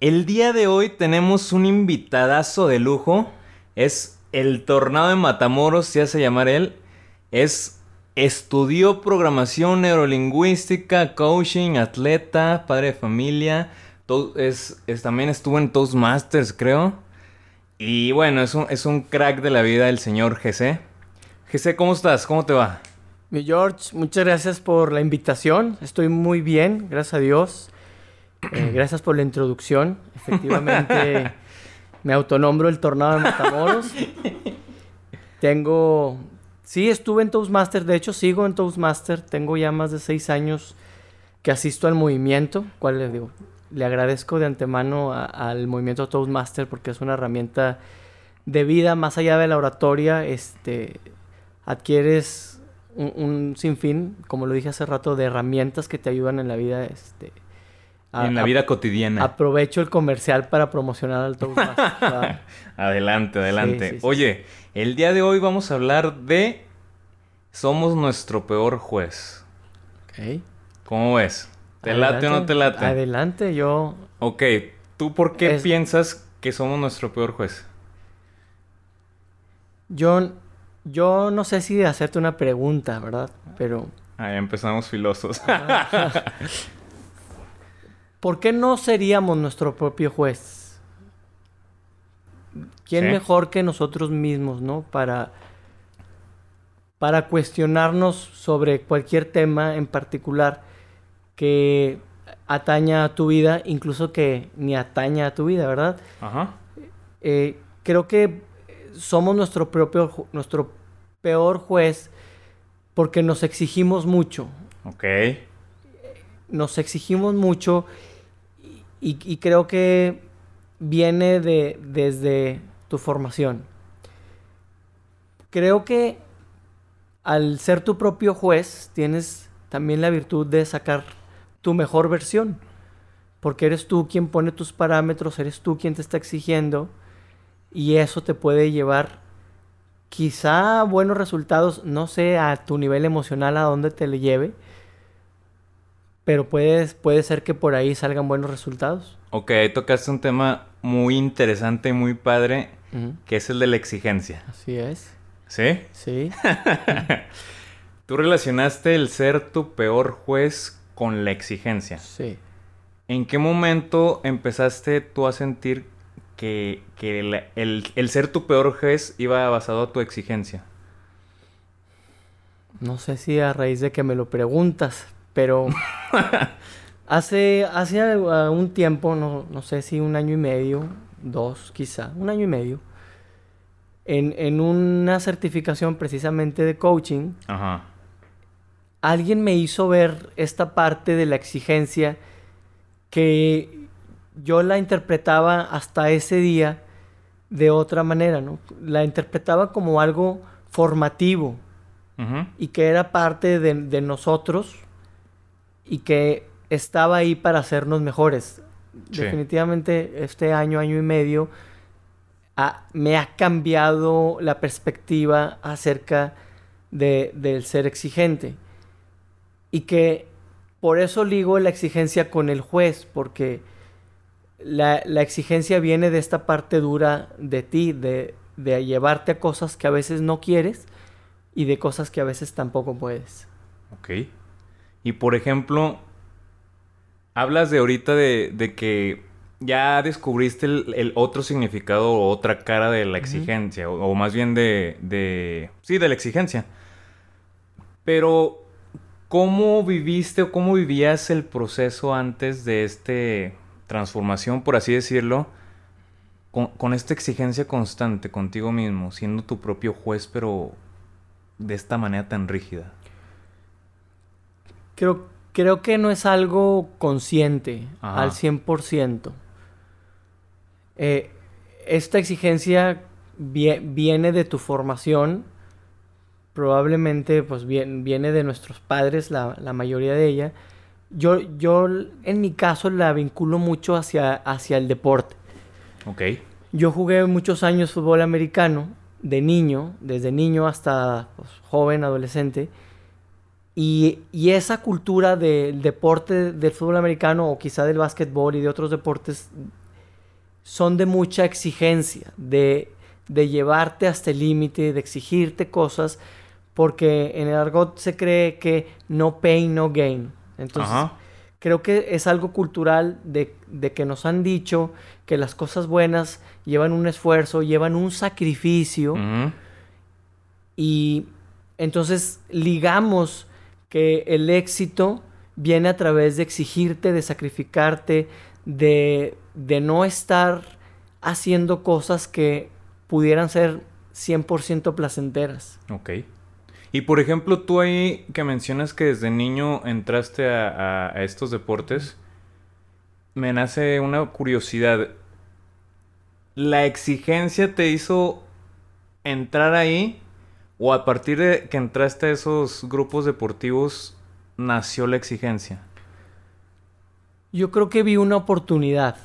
El día de hoy tenemos un invitadazo de lujo. Es el Tornado de Matamoros, se hace llamar él. Es estudió programación neurolingüística, coaching, atleta, padre de familia. es, también estuvo en Toastmasters, creo. Y bueno, es un, es un crack de la vida el señor GC. GC, ¿cómo estás? ¿Cómo te va? Mi George, muchas gracias por la invitación. Estoy muy bien, gracias a Dios. Eh, gracias por la introducción. Efectivamente, me autonombro el Tornado de Matamoros. Tengo... Sí, estuve en Toastmaster. De hecho, sigo en Toastmaster. Tengo ya más de seis años que asisto al movimiento. ¿Cuál le digo? Le agradezco de antemano al movimiento Toastmaster porque es una herramienta de vida más allá de la oratoria. Este, adquieres un, un sinfín, como lo dije hace rato, de herramientas que te ayudan en la vida este, en la vida cotidiana. Aprovecho el comercial para promocionar al Toastmaster. adelante, adelante. Oye, el día de hoy vamos a hablar de Somos nuestro peor juez. Ok. ¿Cómo ves? ¿Te late o no te late? Adelante, yo... Ok, ¿tú por qué piensas que somos nuestro peor juez? Yo, yo no sé si hacerte una pregunta, ¿verdad? Pero... Ahí empezamos filosos. ¿por qué no seríamos nuestro propio juez? ¿Quién mejor que nosotros mismos, no? Para, para cuestionarnos sobre cualquier tema en particular que ataña a tu vida, incluso que ni ataña a tu vida, ¿verdad? Ajá. Eh, creo que somos nuestro propio, nuestro peor juez porque nos exigimos mucho. Ok. Nos exigimos mucho y, creo que viene de, desde tu formación. Creo que al ser tu propio juez tienes también la virtud de sacar tu mejor versión. Porque eres tú quien pone tus parámetros, eres tú quien te está exigiendo y eso te puede llevar quizá a buenos resultados, no sé a tu nivel emocional a dónde te le lleve, pero puede, puede ser que por ahí salgan buenos resultados. Ok, ahí tocaste un tema muy interesante y muy padre, que es el de la exigencia. Así es. ¿Sí? Sí. Tú relacionaste el ser tu peor juez con la exigencia. Sí. ¿En qué momento empezaste tú a sentir que, el, el, ser tu peor juez iba basado a tu exigencia? No sé si a raíz de que me lo preguntas, pero hace, hace un tiempo, no, sé si un año y medio, dos quizá, un año y medio, en, una certificación precisamente de coaching, alguien me hizo ver esta parte de la exigencia que yo la interpretaba hasta ese día de otra manera, ¿no? La interpretaba como algo formativo y que era parte de nosotros y que estaba ahí para hacernos mejores. Definitivamente este año, año y medio, me ha cambiado la perspectiva acerca de, del ser exigente. Y que por eso ligo la exigencia con el juez, porque la, la exigencia viene de esta parte dura de ti, de, de llevarte a cosas que a veces no quieres y de cosas que a veces tampoco puedes. Ok. Y por ejemplo, hablas de ahorita de, que ya descubriste el, otro significado o otra cara de la exigencia, o, más bien de, de... Sí, de la exigencia. Pero, ¿cómo viviste o cómo vivías el proceso antes de esta transformación, por así decirlo? Con, con, esta exigencia constante contigo mismo, siendo tu propio juez, pero de esta manera tan rígida. Creo, creo que no es algo consciente al 100%. eh, esta exigencia viene de tu formación, probablemente pues viene de nuestros padres, la, mayoría de ella. Yo, yo en mi caso la vinculo mucho hacia, hacia el deporte. Ok. Yo jugué muchos años fútbol americano, de niño, desde niño hasta pues, joven, adolescente. Y, y, esa cultura del deporte del fútbol americano o quizá del básquetbol y de otros deportes son de mucha exigencia, de, de llevarte hasta el límite, de exigirte cosas, porque en el argot se cree que no pain, no gain. Entonces, creo que es algo cultural de, de, que nos han dicho que las cosas buenas llevan un esfuerzo, llevan un sacrificio. Y entonces ligamos que el éxito viene a través de exigirte, de sacrificarte, de, de no estar haciendo cosas que pudieran ser 100% placenteras. Ok. Y por ejemplo, tú ahí que mencionas que desde niño entraste a, a, estos deportes, me nace una curiosidad. ¿La exigencia te hizo entrar ahí? ¿O a partir de que entraste a esos grupos deportivos nació la exigencia? Yo creo que vi una oportunidad.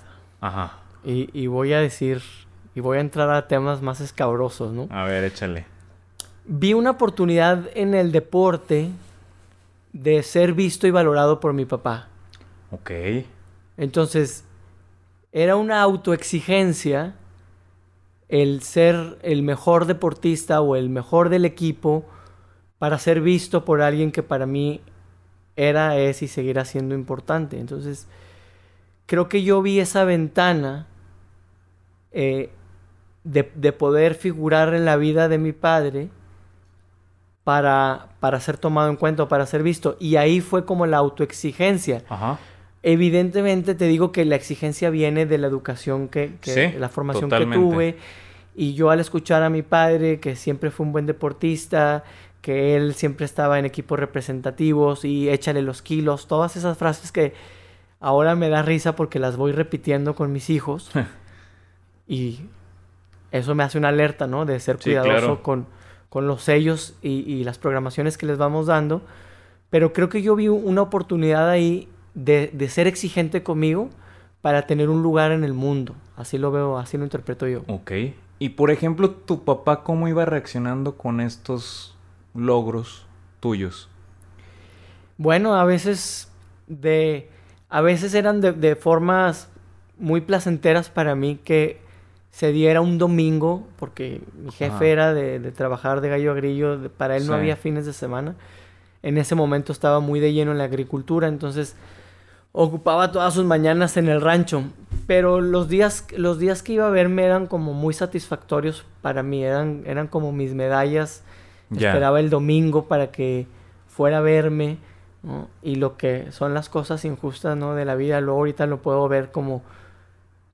Ajá. Y, y voy a decir, y voy a entrar a temas más escabrosos, ¿no? A ver, échale vi una oportunidad en el deporte de ser visto y valorado por mi papá. Ok. Entonces, era una autoexigencia el ser el mejor deportista o el mejor del equipo para ser visto por alguien que para mí era, es y seguirá siendo importante. Entonces, creo que yo vi esa ventana eh, de, de poder figurar en la vida de mi padre para, para ser tomado en cuenta, para ser visto. Y ahí fue como la autoexigencia. Evidentemente te digo que la exigencia viene de la educación que, la formación que tuve. Y yo al escuchar a mi padre, que siempre fue un buen deportista, que él siempre estaba en equipos representativos y échale los kilos, todas esas frases que ahora me da risa porque las voy repitiendo con mis hijos. y eso me hace una alerta, ¿no? De ser cuidadoso con, con los sellos y, las programaciones que les vamos dando. Pero creo que yo vi una oportunidad ahí de, ser exigente conmigo para tener un lugar en el mundo. Así lo veo, así lo interpreto yo. Ok. Y por ejemplo, ¿tu papá cómo iba reaccionando con estos logros tuyos? Bueno, a veces de... A veces eran de, de formas muy placenteras para mí que se diera un domingo, porque mi jefe era de, trabajar de gallo a grillo, para él no había fines de semana. En ese momento estaba muy de lleno en la agricultura, entonces ocupaba todas sus mañanas en el rancho. Pero los días, los días que iba a verme eran como muy satisfactorios para mí, eran, eran como mis medallas. Esperaba el domingo para que fuera a verme, Y lo que son las cosas injustas, ¿no? De la vida, luego ahorita lo puedo ver como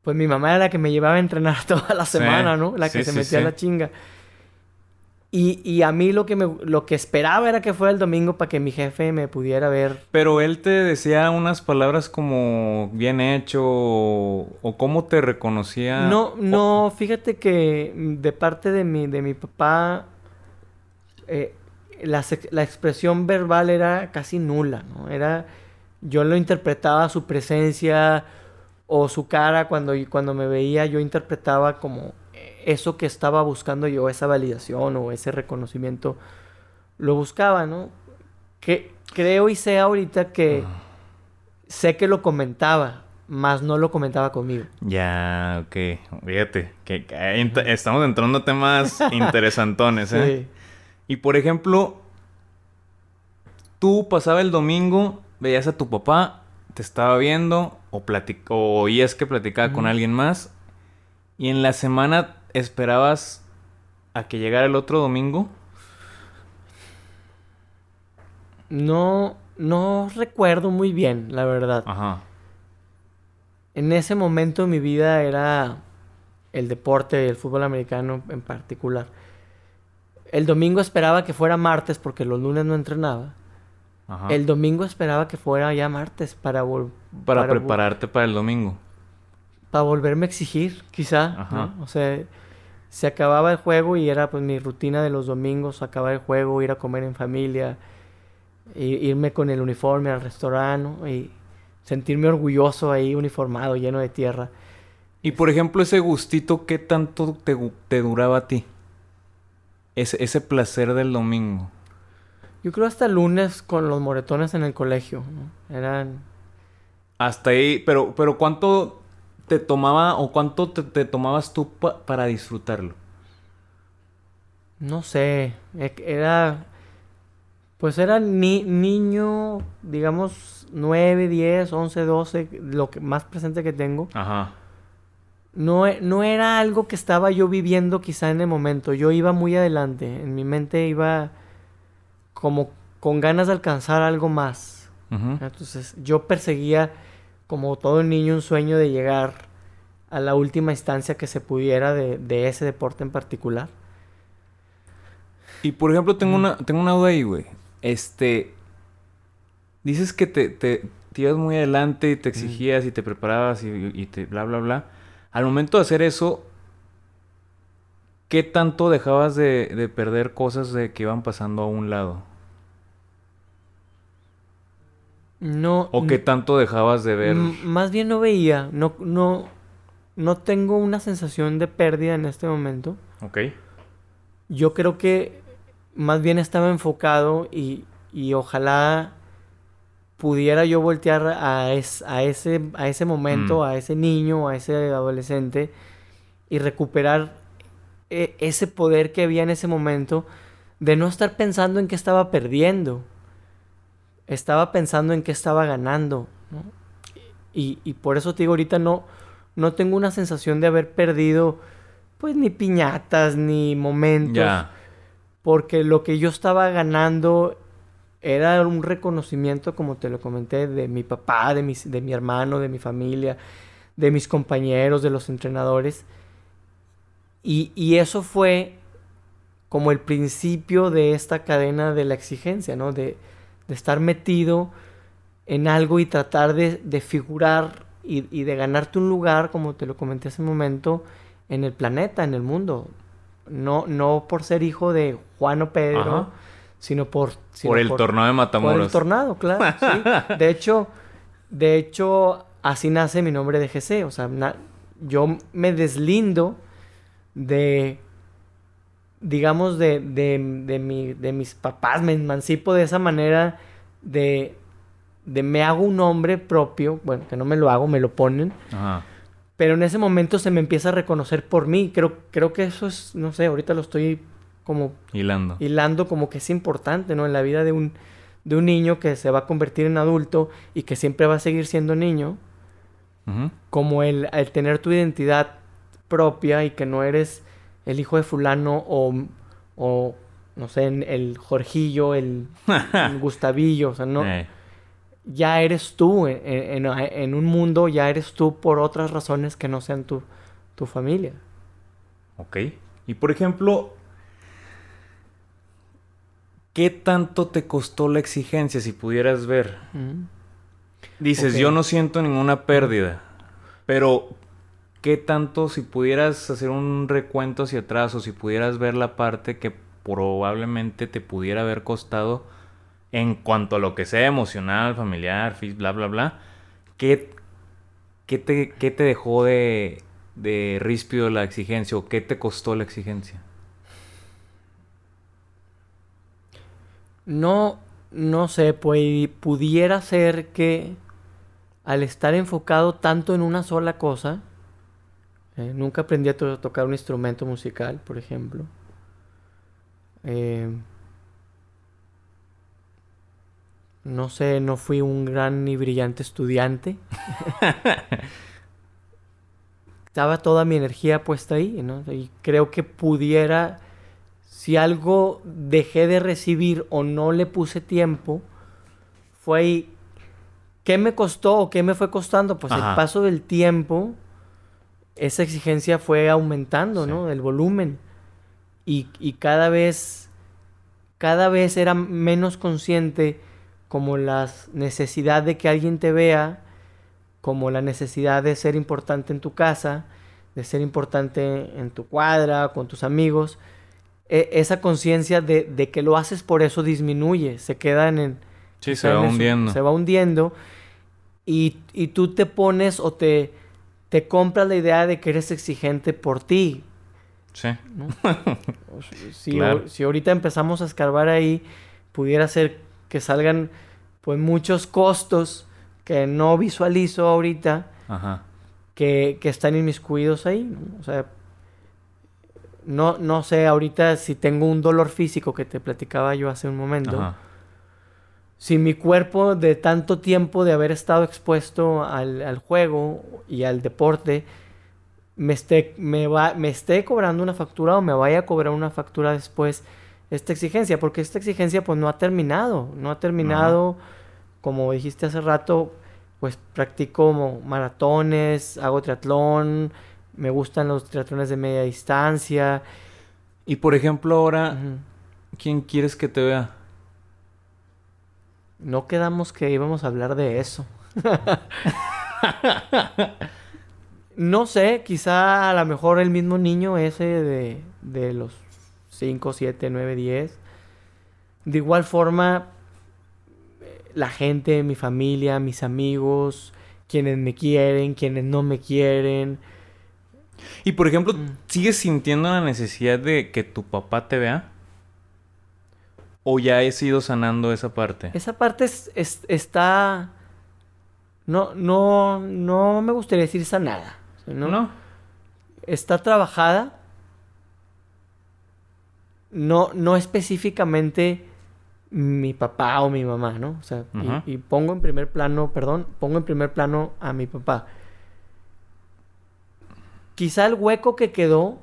pues mi mamá era la que me llevaba a entrenar toda la semana, ¿no? La que se metía a la chinga. Y, y, a mí lo que, me, lo que esperaba era que fuera el domingo para que mi jefe me pudiera ver. Pero él te decía unas palabras como bien hecho o, cómo te reconocía. No, no, fíjate que de parte de mi, de mi papá eh, la, la, expresión verbal era casi nula, ¿no? Era, yo lo interpretaba su presencia, o su cara cuando, cuando me veía yo interpretaba como eso que estaba buscando yo, esa validación o ese reconocimiento, lo buscaba, ¿no? Que creo y sé ahorita que ah. sé que lo comentaba, más no lo comentaba conmigo. Ya, ok. Fíjate, que, estamos entrando a temas interesantones, ¿eh? Sí. Y por ejemplo, tú pasaba el domingo, veías a tu papá te estaba viendo o, o oías que platicaba con alguien más y en la semana esperabas a que llegara el otro domingo? No, no recuerdo muy bien, la verdad. Ajá. En ese momento mi vida era el deporte, el fútbol americano en particular. El domingo esperaba que fuera martes porque los lunes no entrenaba. El domingo esperaba que fuera ya martes para Para, prepararte para el domingo. para volverme a exigir, quizá. Ajá. ¿no? O sea, se acababa el juego y era pues mi rutina de los domingos, acabar el juego, ir a comer en familia, irme con el uniforme al restaurante ¿no? y sentirme orgulloso ahí uniformado, lleno de tierra. Y por ejemplo, ese gustito, ¿qué tanto te, te duraba a ti? Ese, ese placer del domingo. Yo creo hasta el lunes con los moretones en el colegio. ¿no? Eran Hasta ahí, pero, pero ¿cuánto te tomaba o cuánto te, te tomabas tú pa- para disfrutarlo? No sé, e- era... Pues era ni niño, digamos, 9, 10, 11, 12, lo que más presente que tengo. Ajá. No, e- no era algo que estaba yo viviendo quizá en el momento. Yo iba muy adelante. En mi mente iba como con ganas de alcanzar algo más. Entonces yo perseguía, como todo niño, un sueño de llegar a la última instancia que se pudiera de, de ese deporte en particular. Y por ejemplo, tengo una, tengo una duda ahí, güey. Este. Dices que te, te, te ibas muy adelante y te exigías y te preparabas y, y te bla, bla, bla. Al momento de hacer eso, ¿qué tanto dejabas de, de perder cosas de que iban pasando a un lado? No. ¿O qué tanto dejabas de ver? Más bien no veía. No, no, no tengo una sensación de pérdida en este momento. Ok. Yo creo que más bien estaba enfocado y, y ojalá pudiera yo voltear a, es- a, ese, a ese momento, Mm. a ese niño, a ese adolescente y recuperar e- ese poder que había en ese momento de no estar pensando en qué estaba perdiendo. Estaba pensando en qué estaba ganando. ¿no? Y, y por eso te digo, ahorita no, no tengo una sensación de haber perdido pues ni piñatas, ni momentos. Porque lo que yo estaba ganando era un reconocimiento, como te lo comenté, de mi papá, de, mis, de mi hermano, de mi familia, de mis compañeros, de los entrenadores. Y, y eso fue como el principio de esta cadena de la exigencia, ¿no? De, de estar metido en algo y tratar de, de figurar y, y de ganarte un lugar, como te lo comenté hace un momento, en el planeta, en el mundo. No, no por ser hijo de Juan o Pedro, Ajá. sino por... sino Por el torneo de por Matamoros. el tornado, claro, sí. De hecho, de hecho, así nace mi nombre de GC. O sea, yo me deslindo de, digamos, de, de, de, mi, de mis papás. Me emancipo de esa manera de, de me hago un nombre propio. Bueno, que no me lo hago, me lo ponen. Ajá. Pero en ese momento se me empieza a reconocer por mí. Creo, creo que eso es, no sé, ahorita lo estoy como Hilando. hilando como que es importante, ¿no? En la vida de un, de un niño que se va a convertir en adulto y que siempre va a seguir siendo niño, como el, el tener tu identidad propia y que no eres el hijo de fulano o, o no sé, el Jorgillo, el, el Gustavillo, o sea, no, Eh. ya eres tú en, en- en un mundo, ya eres tú por otras razones que no sean tu, tu familia. Ok. Y por ejemplo, ¿qué tanto te costó la exigencia si pudieras ver? Mm. Dices, yo no siento ninguna pérdida, pero ¿qué tanto si pudieras hacer un recuento hacia atrás o si pudieras ver la parte que probablemente te pudiera haber costado en cuanto a lo que sea emocional, familiar, bla, bla, bla, ¿qué, qué, te, qué te dejó de, de ríspido la exigencia o qué te costó la exigencia? No, no sé, pues pudiera ser que al estar enfocado tanto en una sola cosa, eh, nunca aprendí a to- tocar un instrumento musical, por ejemplo. Eh, no sé, no fui un gran ni brillante estudiante. Estaba toda mi energía puesta ahí, ¿no? Y creo que pudiera si algo dejé de recibir o no le puse tiempo, fue ahí. ¿Qué me costó o qué me fue costando? Pues Ajá. el paso del tiempo, esa exigencia fue aumentando, Sí. ¿no? El volumen. Y, y cada vez, cada vez era menos consciente como la necesidad de que alguien te vea como la necesidad de ser importante en tu casa, de ser importante en tu cuadra, con tus amigos, e- esa conciencia de, de que lo haces por eso disminuye, se queda en... el- Sí, se va hundiendo. Se va hundiendo y, y tú te pones o te, te compras la idea de que eres exigente por ti. Sí. si- Claro. si ahorita empezamos a escarbar ahí, pudiera ser que salgan pues muchos costos que no visualizo ahorita Ajá. que, que están inmiscuidos ahí. ¿no? O sea, no, no sé ahorita si tengo un dolor físico que te platicaba yo hace un momento. Ajá. Si mi cuerpo de tanto tiempo de haber estado expuesto al, al juego y al deporte me esté, me, va, me esté cobrando una factura o me vaya a cobrar una factura después esta exigencia, porque esta exigencia pues no ha terminado, no ha terminado, como dijiste hace rato, pues practico maratones, hago triatlón, me gustan los triatlones de media distancia. Y por ejemplo, ahora. ¿quién quieres que te vea? No quedamos que íbamos a hablar de eso. no sé, quizá a lo mejor el mismo niño ese de, de los 5, 7, 9, 10. De igual forma, la gente, mi familia, mis amigos, quienes me quieren, quienes no me quieren. Y por ejemplo, Mm. ¿sigues sintiendo la necesidad de que tu papá te vea? ¿O ya he ido sanando esa parte? Esa parte es- es- está... No, no, no me gustaría decir sanada. ¿no? ¿No? está trabajada. No, no específicamente mi papá o mi mamá, ¿no? O sea, y- y, pongo en primer plano, perdón, pongo en primer plano a mi papá. Quizá el hueco que quedó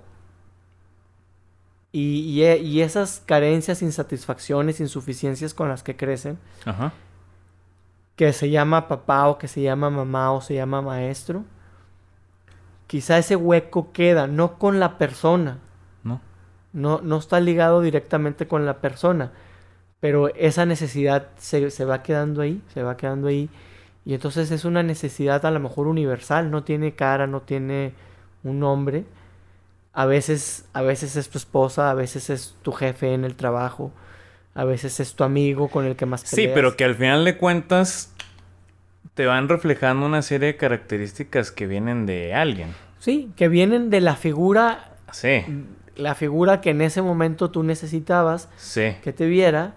y, y e- y esas carencias, insatisfacciones, insuficiencias con las que crecen, Ajá. que se llama papá o que se llama mamá o se llama maestro, quizá ese hueco queda no con la persona, ¿No? no, no está ligado directamente con la persona, pero esa necesidad se, se va quedando ahí, se va quedando ahí, y entonces es una necesidad a lo mejor universal, no tiene cara, no tiene un nombre. A veces, a veces es tu esposa, a veces es tu jefe en el trabajo, a veces es tu amigo con el que más Sí, peleas. pero que al final de cuentas te van reflejando una serie de características que vienen de alguien. Sí, que vienen de la figura, Sí, la figura que en ese momento tú necesitabas sí. que te viera,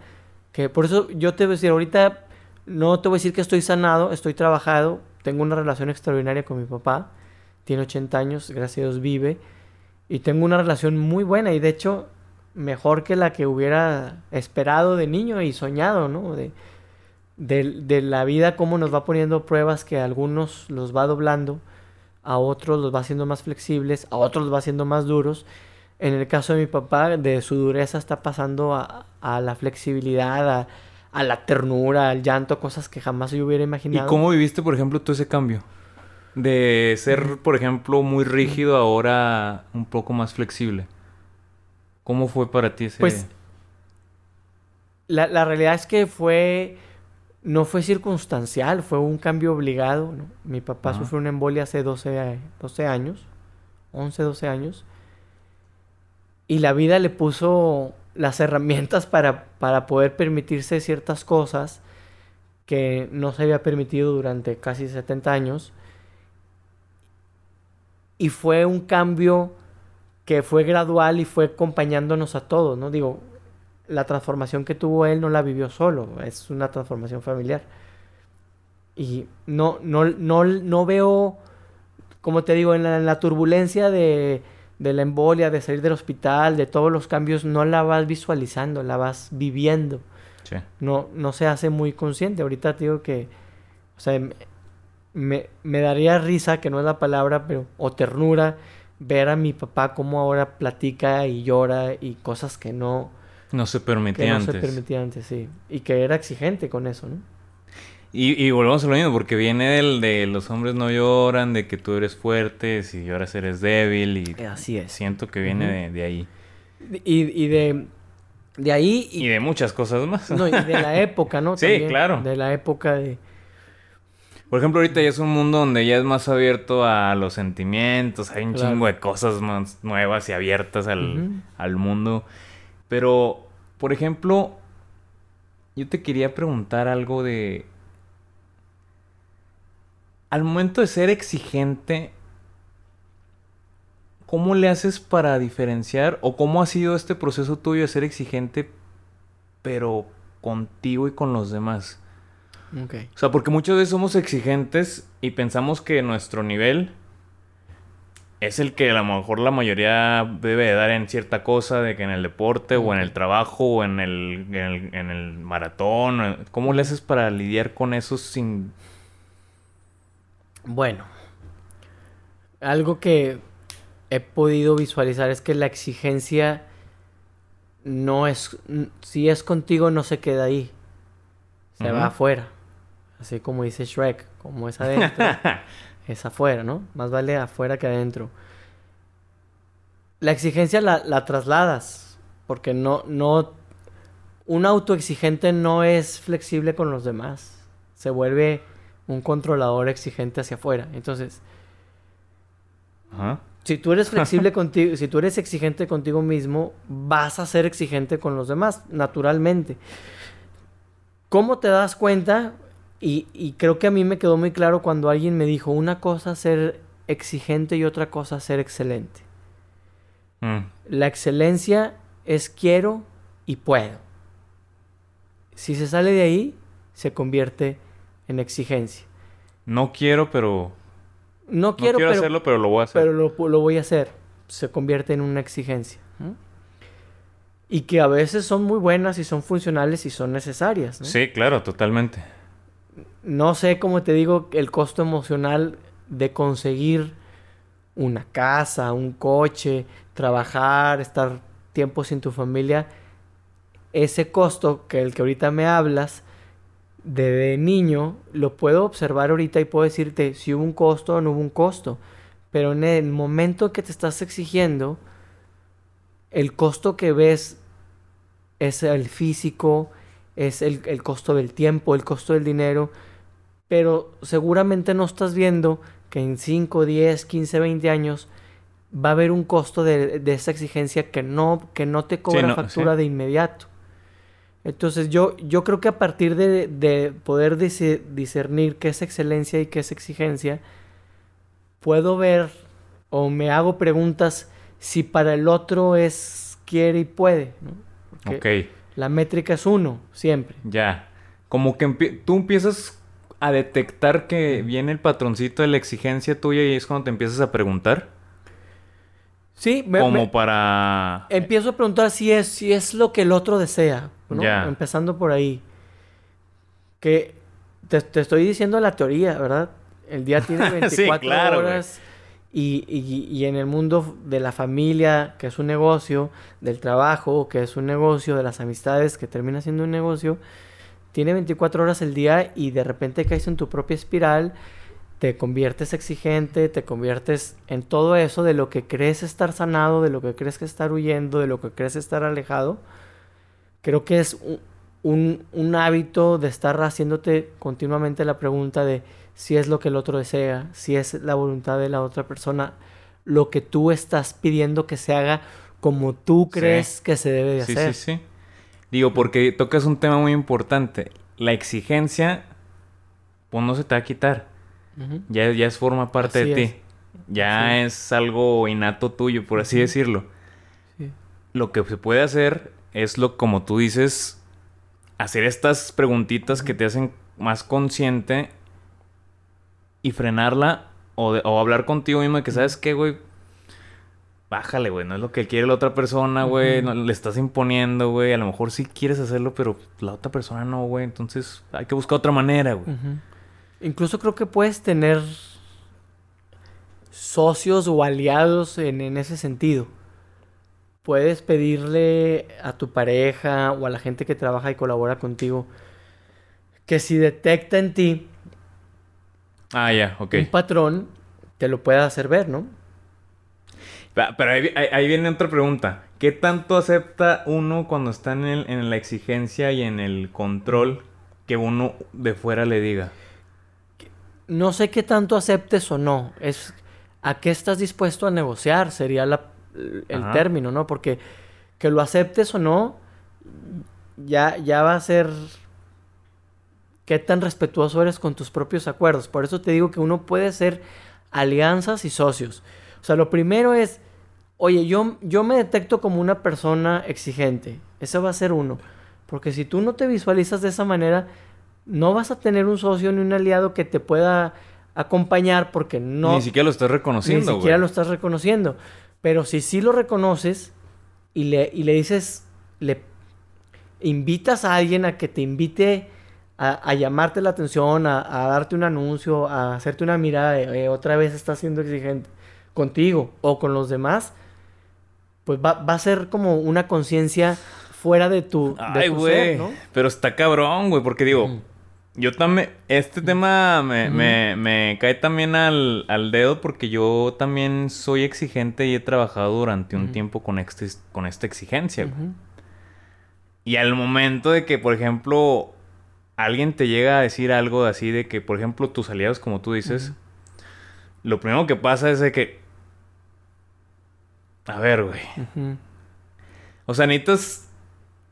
que por eso yo te voy a decir, ahorita no te voy a decir que estoy sanado, estoy trabajado, tengo una relación extraordinaria con mi papá, tiene 80 años, gracias a Dios vive, y tengo una relación muy buena y de hecho mejor que la que hubiera esperado de niño y soñado, ¿no? De, de, de la vida, cómo nos va poniendo pruebas que a algunos los va doblando, a otros los va haciendo más flexibles, a otros los va haciendo más duros. En el caso de mi papá, de su dureza está pasando a, a la flexibilidad, a, a la ternura, al llanto, cosas que jamás yo hubiera ¿Y imaginado. cómo viviste, por ejemplo, tú ese cambio? De ser, por ejemplo, muy rígido ahora un poco más flexible. ¿Cómo fue para ti ese...? Pues la, la realidad es que fue, no fue circunstancial, fue un cambio obligado. ¿no? Mi papá sufrió una embolia hace 12, a- 12 años, 11, 12 años, y la vida le puso las herramientas para, para poder permitirse ciertas cosas que no se había permitido durante casi 70 años. Y fue un cambio que fue gradual y fue acompañándonos a todos, ¿no? Digo, la transformación que tuvo él no la vivió solo, es una transformación familiar. Y no, no, no, no veo, como te digo, en la, en la turbulencia de, de la embolia, de salir del hospital, de todos los cambios, no la vas visualizando, la vas viviendo. Sí. No, no se hace muy consciente. Ahorita te digo que, o sea, me- me, daría risa, que no es la palabra, pero, o ternura, ver a mi papá cómo ahora platica y llora y cosas que no, No se que permitía no antes. se permitía antes, sí. Y que era exigente con eso, ¿no? Y, y volvemos a lo mismo, porque viene del de los hombres no lloran, de que tú eres fuerte, si lloras eres débil, y Así es. siento que viene de, de ahí. Y, y de, de ahí... Y de muchas cosas más. No, y de la época, ¿no? Sí, claro. De la época de... Por ejemplo, ahorita ya es un mundo donde ya es más abierto a los sentimientos, hay un Claro. chingo de cosas más nuevas y abiertas al, al mundo. Pero, por ejemplo, yo te quería preguntar algo de... Al momento de ser exigente, ¿cómo le haces para diferenciar o cómo ha sido este proceso tuyo de ser exigente, pero contigo y con los demás? O sea, porque muchas veces somos exigentes y pensamos que nuestro nivel es el que a lo mejor la mayoría debe de dar en cierta cosa, de que en el deporte o en el trabajo o en el, en el, en el maratón. ¿Cómo le haces para lidiar con eso sin... Bueno, algo que he podido visualizar es que la exigencia no es, si es contigo no se queda ahí, se va afuera, así como dice Shrek, como es adentro, es afuera, ¿no? Más vale afuera que adentro. La exigencia la, la trasladas, porque no, no, un autoexigente no es flexible con los demás, se vuelve un controlador exigente hacia afuera. Entonces, si tú eres flexible contigo, si tú eres exigente contigo mismo, vas a ser exigente con los demás, naturalmente. ¿Cómo te das cuenta? Y, y creo que a mí me quedó muy claro cuando alguien me dijo una cosa ser exigente y otra cosa ser excelente. Mm. La excelencia es quiero y puedo. Si se sale de ahí, se convierte en exigencia. No quiero, pero... No No quiero, quiero, pero, hacerlo, pero lo voy a hacer. pero lo, lo voy a hacer. Se convierte en una exigencia. ¿no? Y que a veces son muy buenas y son funcionales y son necesarias. ¿no? Sí, claro, totalmente. No sé, como te digo, el costo emocional de conseguir una casa, un coche, trabajar, estar tiempo sin tu familia. Ese costo que el que ahorita me hablas de, de niño, lo puedo observar ahorita y puedo decirte si hubo un costo o no hubo un costo. Pero en el momento que te estás exigiendo, el costo que ves es el físico, es el, el costo del tiempo, el costo del dinero, pero seguramente no estás viendo que en 5, 10, 15, 20 años va a haber un costo de, de esa exigencia que no, que no te cobra no, factura sí. de inmediato. Entonces yo, yo creo que a partir de, de poder discernir qué es excelencia y qué es exigencia, puedo ver o me hago preguntas si para el otro es quiere y puede. ¿no? Porque Ok. La métrica es uno, siempre. Ya. Como que empie- tú empiezas a detectar que viene el patroncito de la exigencia tuya y es cuando te empiezas a preguntar. Sí, me- como me- para... empiezo a preguntar si es, si es lo que el otro desea, ¿no? Ya. Empezando por ahí. Que te, te estoy diciendo la teoría, ¿verdad? El día tiene 24 claro, güey. horas y, y- y en el mundo de la familia, que es un negocio, del trabajo, que es un negocio, de las amistades, que termina siendo un negocio, tiene 24 horas el día y de repente caes en tu propia espiral, te conviertes exigente, te conviertes en todo eso de lo que crees estar sanado, de lo que crees que estar huyendo, de lo que crees estar alejado. Creo que es un, un- un hábito de estar haciéndote continuamente la pregunta de si es lo que el otro desea, si es la voluntad de la otra persona, lo que tú estás pidiendo que se haga como tú Sí. crees que se debe de Sí, hacer. sí, sí. Digo, porque tocas un tema muy importante. La exigencia, pues no se te va a quitar. Ya, ya es forma parte Así de ti. Ya es algo innato tuyo, por así decirlo. Sí. Lo que se puede hacer es lo, como tú dices, hacer estas preguntitas que te hacen más consciente y frenarla o, de- o hablar contigo mismo de que, ¿sabes qué, güey? Bájale, güey. No es lo que quiere la otra persona, güey. No- le estás imponiendo, güey. A lo mejor sí quieres hacerlo, pero la otra persona no, güey. Entonces hay que buscar otra manera, güey. Incluso creo que puedes tener socios o aliados en, en ese sentido. Puedes pedirle a tu pareja o a la gente que trabaja y colabora contigo que si detecta en ti Ah, ya, ok. un patrón, te lo pueda hacer ver, ¿no? Pero ahí, vi- ahí- ahí viene otra pregunta. ¿Qué tanto acepta uno cuando está en, el- en la exigencia y en el control que uno de fuera le diga? no sé qué tanto aceptes o no. Es a qué estás dispuesto a negociar, sería la, el Ajá. término, ¿no? Porque que lo aceptes o no, ya, ya va a ser qué tan respetuoso eres con tus propios acuerdos. Por eso te digo que uno puede hacer alianzas y socios. O sea, lo primero es, oye, yo, yo me detecto como una persona exigente. Ese va a ser uno. Porque si tú no te visualizas de esa manera, no vas a tener un socio ni un aliado que te pueda acompañar porque no... Ni siquiera lo estás Ni reconociendo, siquiera güey. lo estás reconociendo. Pero si sí lo reconoces y le, y le dices, le invitas a alguien a que te invite a, a llamarte la atención, a, a darte un anuncio, a hacerte una mirada de "Eh, otra vez estás siendo exigente contigo o con los demás, pues va, va a ser como una conciencia fuera de tu, de Ay, güey. ¿no? Pero está cabrón, güey, porque digo, yo también, este tema me, me, me cae también al, al dedo porque yo también soy exigente y he trabajado durante un Ujú. tiempo con, este, con esta exigencia, güey. Ujú. Y al momento de que, por ejemplo, alguien te llega a decir algo así de que, por ejemplo, tus aliados, como tú dices, lo primero que pasa es de que... A ver, güey. O sea, necesitas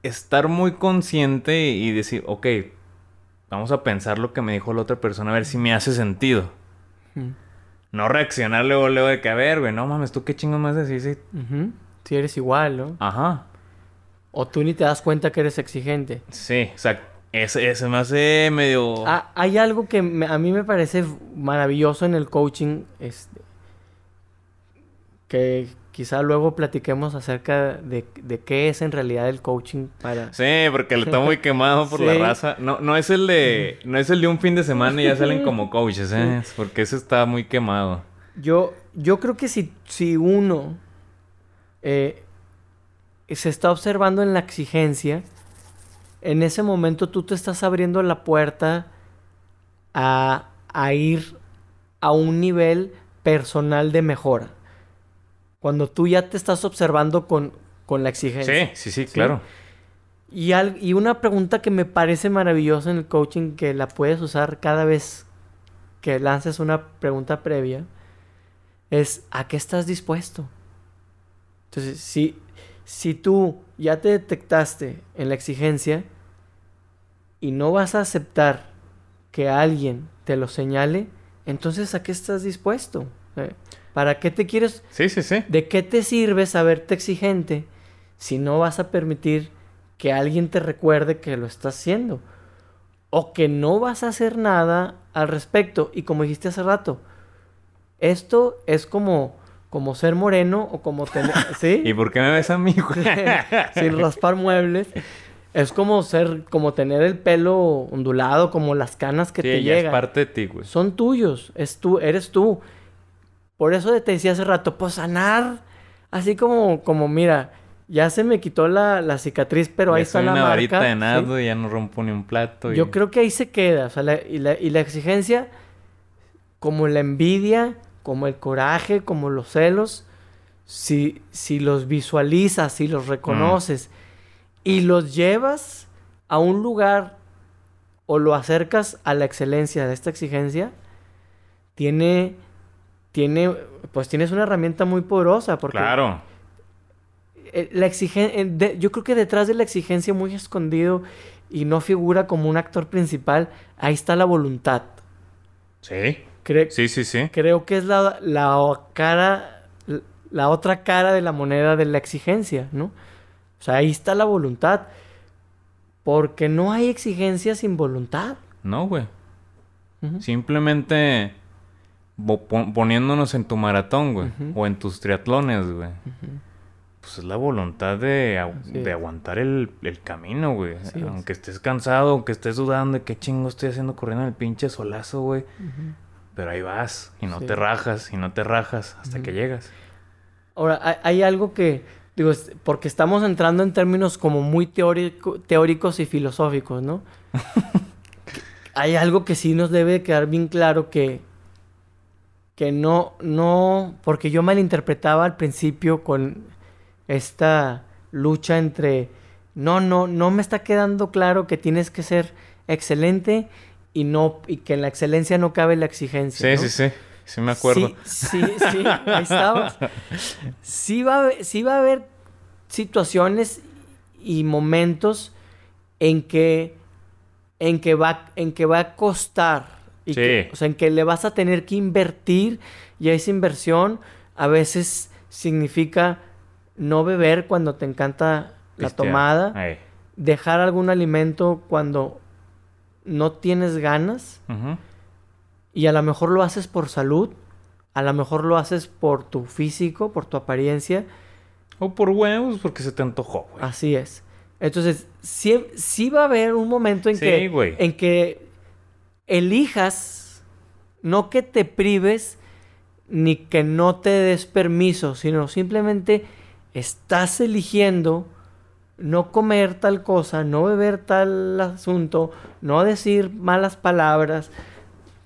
estar muy consciente y decir, ok, vamos a pensar lo que me dijo la otra persona, a ver si me hace sentido. No reaccionar luego, luego de que, a ver, güey, no mames, tú qué chingos más decís. Sí. Ujú. Si eres igual, ¿no? Ajá. O tú ni te das cuenta que eres exigente. Sí, o sea, ese, ese me hace medio... Ah, hay algo que me- a mí me parece maravilloso en el coaching, este, que quizá luego platiquemos acerca de, de qué es en realidad el coaching para... Sí, porque le está muy quemado por la raza. No, no es el de. No es el de un fin de semana y ya salen como coaches, ¿eh? Porque ese está muy quemado. Yo, yo creo que si, si uno eh, se está observando en la exigencia, en ese momento tú te estás abriendo la puerta a, a ir a un nivel personal de mejora. Cuando tú ya te estás observando con, con la exigencia. Sí, sí, sí, claro. Y, al- y una pregunta que me parece maravillosa en el coaching, que la puedes usar cada vez que lances una pregunta previa, es ¿a qué estás dispuesto? Entonces, si, si tú ya te detectaste en la exigencia y no vas a aceptar que alguien te lo señale, entonces ¿a qué estás dispuesto? Eh, ¿Para qué te quieres Sí, sí, sí. ¿De qué te sirve saberte exigente si no vas a permitir que alguien te recuerde que lo estás haciendo? O que no vas a hacer nada al respecto. Y como dijiste hace rato, esto es como, como ser moreno o como tener... ¿Sí? ¿Y por qué me ves a mí, güey? Sin raspar muebles. Es como ser, como tener el pelo ondulado, como las canas que Sí, te llegan es parte de ti, güey. son tuyos, es tú, eres tú. Por eso te decía hace rato, pues sanar, así como, como mira, ya se me quitó la, la cicatriz, pero ahí está la una marca. varita de ¿sí? nado y ya no rompo ni un plato. y- Yo creo que ahí se queda, o sea, la- y, la, y la exigencia, como la envidia, como el coraje, como los celos, si, si los visualizas, si los reconoces y los llevas a un lugar o lo acercas a la excelencia de esta exigencia, tiene, tiene, pues tienes una herramienta muy poderosa porque Claro. eh, la exigen- yo creo que detrás de la exigencia muy escondido y no figura como un actor principal, ahí está la voluntad. Sí. Cre- Sí, sí, sí. Creo que es la, la cara, la otra cara de la moneda de la exigencia, ¿no? O sea, ahí está la voluntad. Porque no hay exigencia sin voluntad. No, güey. Simplemente poniéndonos en tu maratón, güey. O en tus triatlones, güey. Pues es la voluntad de, agu- de aguantar el, el camino, güey. Es. Aunque estés cansado, aunque estés dudando de qué chingo estoy haciendo corriendo en el pinche solazo, güey. Pero ahí vas y no Sí. te rajas y no te rajas hasta que llegas. Ahora, hay, hay algo que, digo, porque estamos entrando en términos como muy teórico- teóricos y filosóficos, ¿no? Hay algo que sí nos debe quedar bien claro que, que no, no, porque yo malinterpretaba al principio con esta lucha entre, no, no, no me está quedando claro que tienes que ser excelente y no y que en la excelencia no cabe la exigencia. Sí, ¿no? sí, sí. Sí me acuerdo. Sí, sí, sí, ahí estabas. Sí va, a haber- sí va a haber situaciones y momentos en que en que va en que va a costar y Sí. que- o sea, en que le vas a tener que invertir y esa inversión a veces significa no beber cuando te encanta la tomada, dejar algún alimento cuando no tienes ganas y a lo mejor lo haces por salud, a lo mejor lo haces por tu físico, por tu apariencia, O por huevos, porque se te antojó, güey. así es. Entonces, sí, sí va a haber un momento en, Sí, que, güey. en que elijas, no que te prives, ni que no te des permiso, sino simplemente estás eligiendo no comer tal cosa, no beber tal asunto, no decir malas palabras,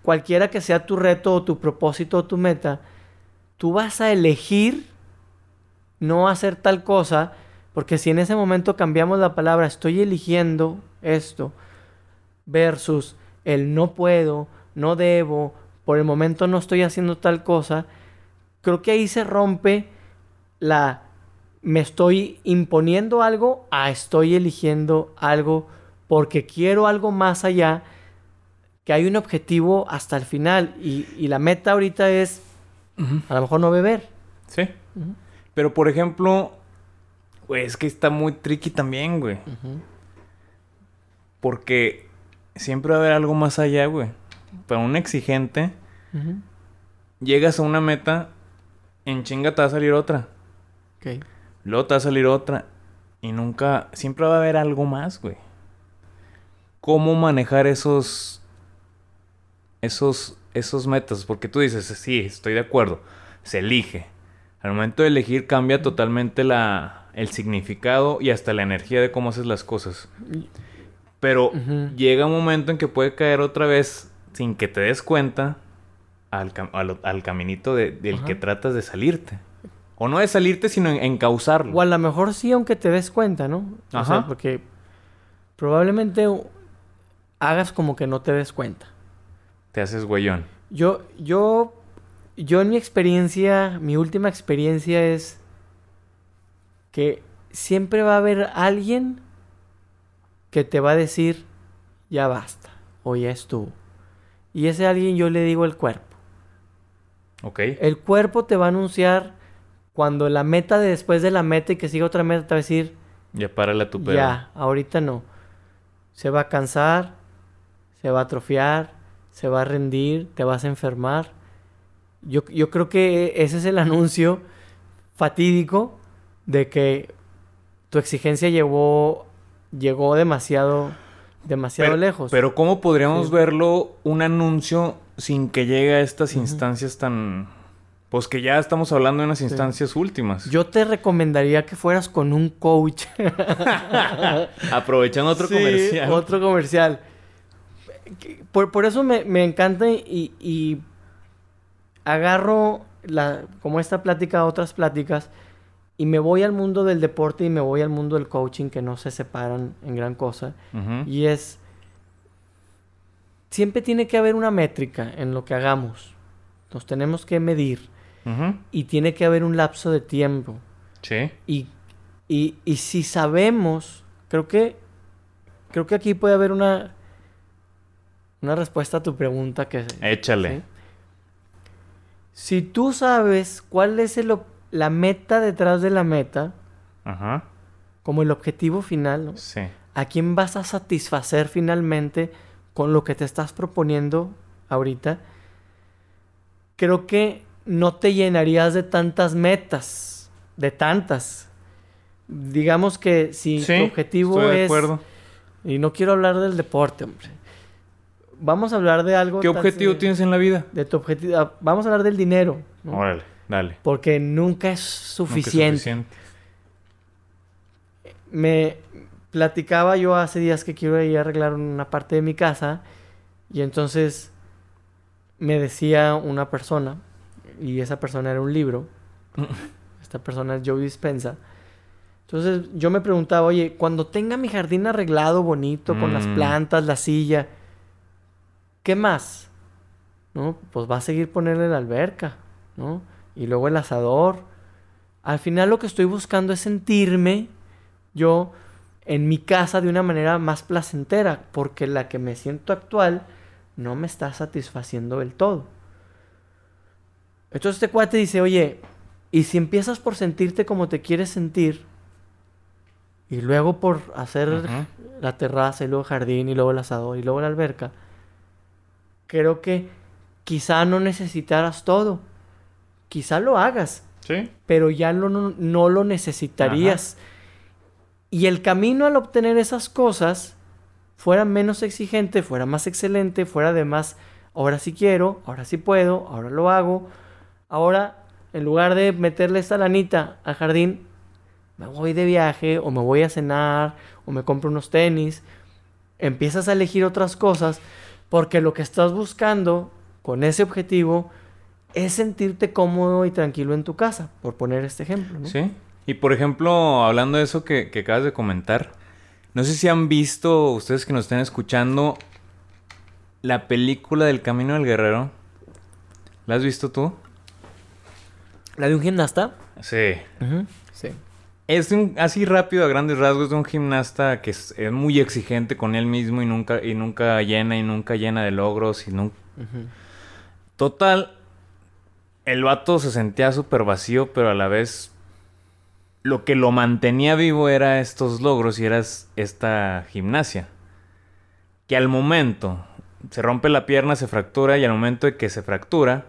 cualquiera que sea tu reto o tu propósito o tu meta, tú vas a elegir no hacer tal cosa, porque si en ese momento cambiamos la palabra estoy eligiendo esto versus el no puedo, no debo, por el momento no estoy haciendo tal cosa, creo que ahí se rompe la me estoy imponiendo algo a estoy eligiendo algo porque quiero algo más allá, que hay un objetivo hasta el final y, y la meta ahorita es a lo mejor no beber. Sí. Pero por ejemplo, güey, es que está muy tricky también, güey. Porque siempre va a haber algo más allá, güey. Para un exigente, llegas a una meta, en chinga te va a salir otra. Ok. Luego te va a salir otra. Y nunca, siempre va a haber algo más, güey. ¿Cómo manejar esos, esos, esos metas? Porque tú dices, sí, estoy de acuerdo. Se elige. Al momento de elegir cambia totalmente la, el significado y hasta la energía de cómo haces las cosas. Pero llega un momento en que puede caer otra vez sin que te des cuenta al, cam- al- al caminito de- del que tratas de salirte. O no de salirte, sino en, encauzarlo. O a lo mejor sí, aunque te des cuenta, ¿no? O Ajá. sea, porque probablemente hagas como que no te des cuenta. Te haces güeyón. Yo, yo, yo en mi experiencia, mi última experiencia es que siempre va a haber alguien que te va a decir, ya basta, o ya estuvo. Y ese alguien yo le digo el cuerpo. ¿Ok? El cuerpo te va a anunciar cuando la meta de después de la meta y que siga otra meta te va a decir, Ya párale a tu pedo. ya, ahorita no. Se va a cansar, se va a atrofiar, se va a rendir, te vas a enfermar. Yo, yo creo que ese es el anuncio fatídico de que tu exigencia llegó, llegó demasiado, demasiado Pero, lejos. pero ¿cómo podríamos Sí. verlo un anuncio sin que llegue a estas instancias tan... Pues que ya estamos hablando de unas instancias últimas. Yo te recomendaría que fueras con un coach. Aprovechando otro Sí, comercial. Otro comercial. Por, por eso me, me encanta y, y agarro la, como esta plática a otras pláticas y me voy al mundo del deporte y me voy al mundo del coaching que no se separan en gran cosa. Y es, siempre tiene que haber una métrica en lo que hagamos. Nos tenemos que medir Y tiene que haber un lapso de tiempo. Sí. Y, y, y si sabemos, creo que creo que aquí puede haber una una respuesta a tu pregunta que Échale. ¿sí? Si tú sabes cuál es el la meta detrás de la meta, Ajá. como el objetivo final, ¿no? Sí. ¿A quién vas a satisfacer finalmente con lo que te estás proponiendo ahorita? Creo que no te llenarías de tantas metas, de tantas. Digamos que si Sí, tu objetivo estoy de es... acuerdo. Y no quiero hablar del deporte, hombre. Vamos a hablar de algo... ¿Qué objetivo tienes en la vida? De tu objetivo... ah, Vamos a hablar del dinero. ¿no? Órale, dale. Porque nunca es Nunca es suficiente. suficiente. me platicaba yo hace días que quiero ir a arreglar una parte de mi casa y entonces me decía una persona y esa persona era un libro esta persona es Joe Dispensa entonces yo me preguntaba oye cuando tenga mi jardín arreglado bonito con las Mm. plantas la silla ¿qué más? ¿No? Pues va a seguir ponerle la alberca, ¿no? Y luego el asador. Al final lo que estoy buscando es sentirme yo en mi casa de una manera más placentera, porque la que me siento actual no me está satisfaciendo del todo. Entonces este cuate dice, oye, y si empiezas por sentirte como te quieres sentir, y luego por hacer la terraza, y luego jardín, y luego el asador, y luego la alberca, creo que quizá no necesitaras todo. Quizá lo hagas. Sí. Pero ya no, no lo necesitarías. Y el camino al obtener esas cosas fuera menos exigente, fuera más excelente, fuera de más, ahora sí quiero, ahora sí puedo, ahora lo hago. Ahora, en lugar de meterle esta lanita al jardín, me voy de viaje o me voy a cenar o me compro unos tenis. Empiezas a elegir otras cosas porque lo que estás buscando con ese objetivo es sentirte cómodo y tranquilo en tu casa, por poner este ejemplo. Sí. Y por ejemplo, hablando de eso que, acabas de comentar, no sé si han visto, ustedes que nos estén escuchando, la película del Camino del Guerrero. ¿La has visto tú? ¿La de un gimnasta? Sí. Sí. Es así rápido, a grandes rasgos, de un gimnasta que es, muy exigente con él mismo y nunca, y nunca llena y nunca llena de logros y nunca... Total, el vato se sentía súper vacío, pero a la vez lo que lo mantenía vivo era estos logros y era esta gimnasia. Que al momento se rompe la pierna, se fractura y al momento de que se fractura,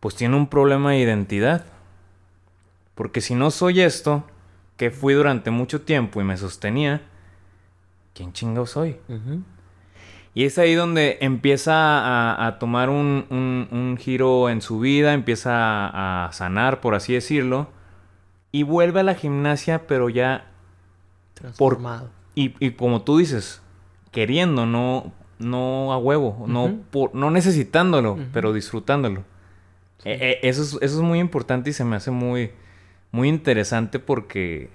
pues tiene un problema de identidad. Porque si no soy esto, que fui durante mucho tiempo y me sostenía, ¿quién chingado soy? Y es ahí donde empieza a, tomar un, un, giro en su vida, empieza a sanar, por así decirlo y vuelve a la gimnasia, pero ya transformado. y, y, como tú dices, queriendo, no, no a huevo, no, por, no necesitándolo, pero disfrutándolo. E, e, eso, es, eso es muy importante y se me hace muy, muy interesante porque.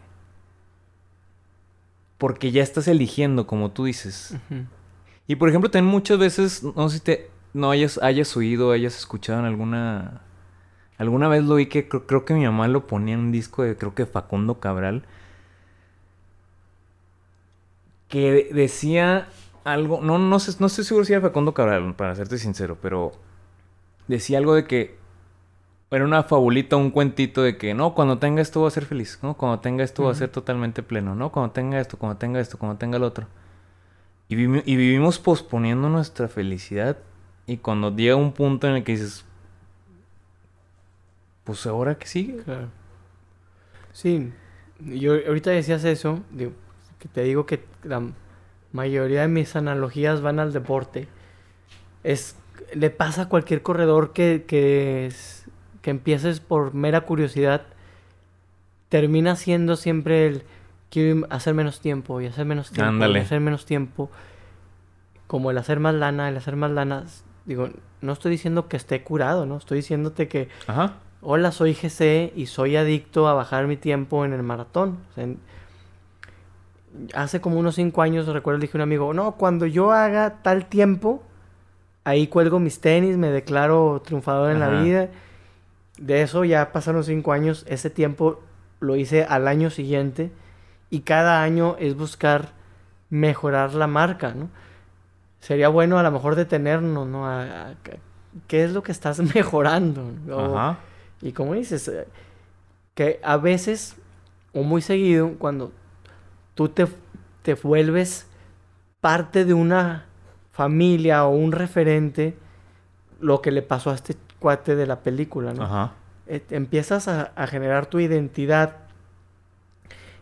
Porque ya estás eligiendo, como tú dices. Y por ejemplo, ten muchas veces, no sé si te, no hayas, hayas oído, hayas escuchado en alguna Alguna vez lo vi que creo, que mi mamá lo ponía en un disco de creo que Facundo Cabral. Que decía algo. No, no, sé, no estoy seguro si era Facundo Cabral, para serte sincero, pero decía algo de que era una fabulita, un cuentito de que no, cuando tenga esto voy a ser feliz, ¿no? Cuando tenga esto voy a ser totalmente pleno, ¿no? Cuando tenga esto, cuando tenga esto, cuando tenga el otro. Y, y vivimos posponiendo nuestra felicidad. Y cuando llega un punto en el que dices, pues ahora que sigue. Claro. Sí, yo ahorita decías eso, que te digo que la mayoría de mis analogías van al deporte. Es, le pasa a cualquier corredor que, que, que empieces por mera curiosidad, termina siendo siempre el quiero hacer menos tiempo y hacer menos tiempo y hacer menos tiempo. Como el hacer más lana, el hacer más lana. Digo, no estoy diciendo que esté curado, ¿no? Estoy diciéndote que Ajá hola, soy GC y soy adicto a bajar mi tiempo en el maratón. hace como unos cinco años, recuerdo, dije a un amigo, no, cuando yo haga tal tiempo, ahí cuelgo mis tenis, me declaro triunfador en la vida. De eso ya pasaron cinco años, ese tiempo lo hice al año siguiente y cada año es buscar mejorar la marca, ¿no? Sería bueno a lo mejor detenernos, ¿no? ¿Qué es lo que estás mejorando? Ajá. Y como dices, eh, que a veces, o muy seguido, cuando tú te, te vuelves parte de una familia o un referente, lo que le pasó a este cuate de la película, ¿no? Ajá. Eh, empiezas a, a, generar tu identidad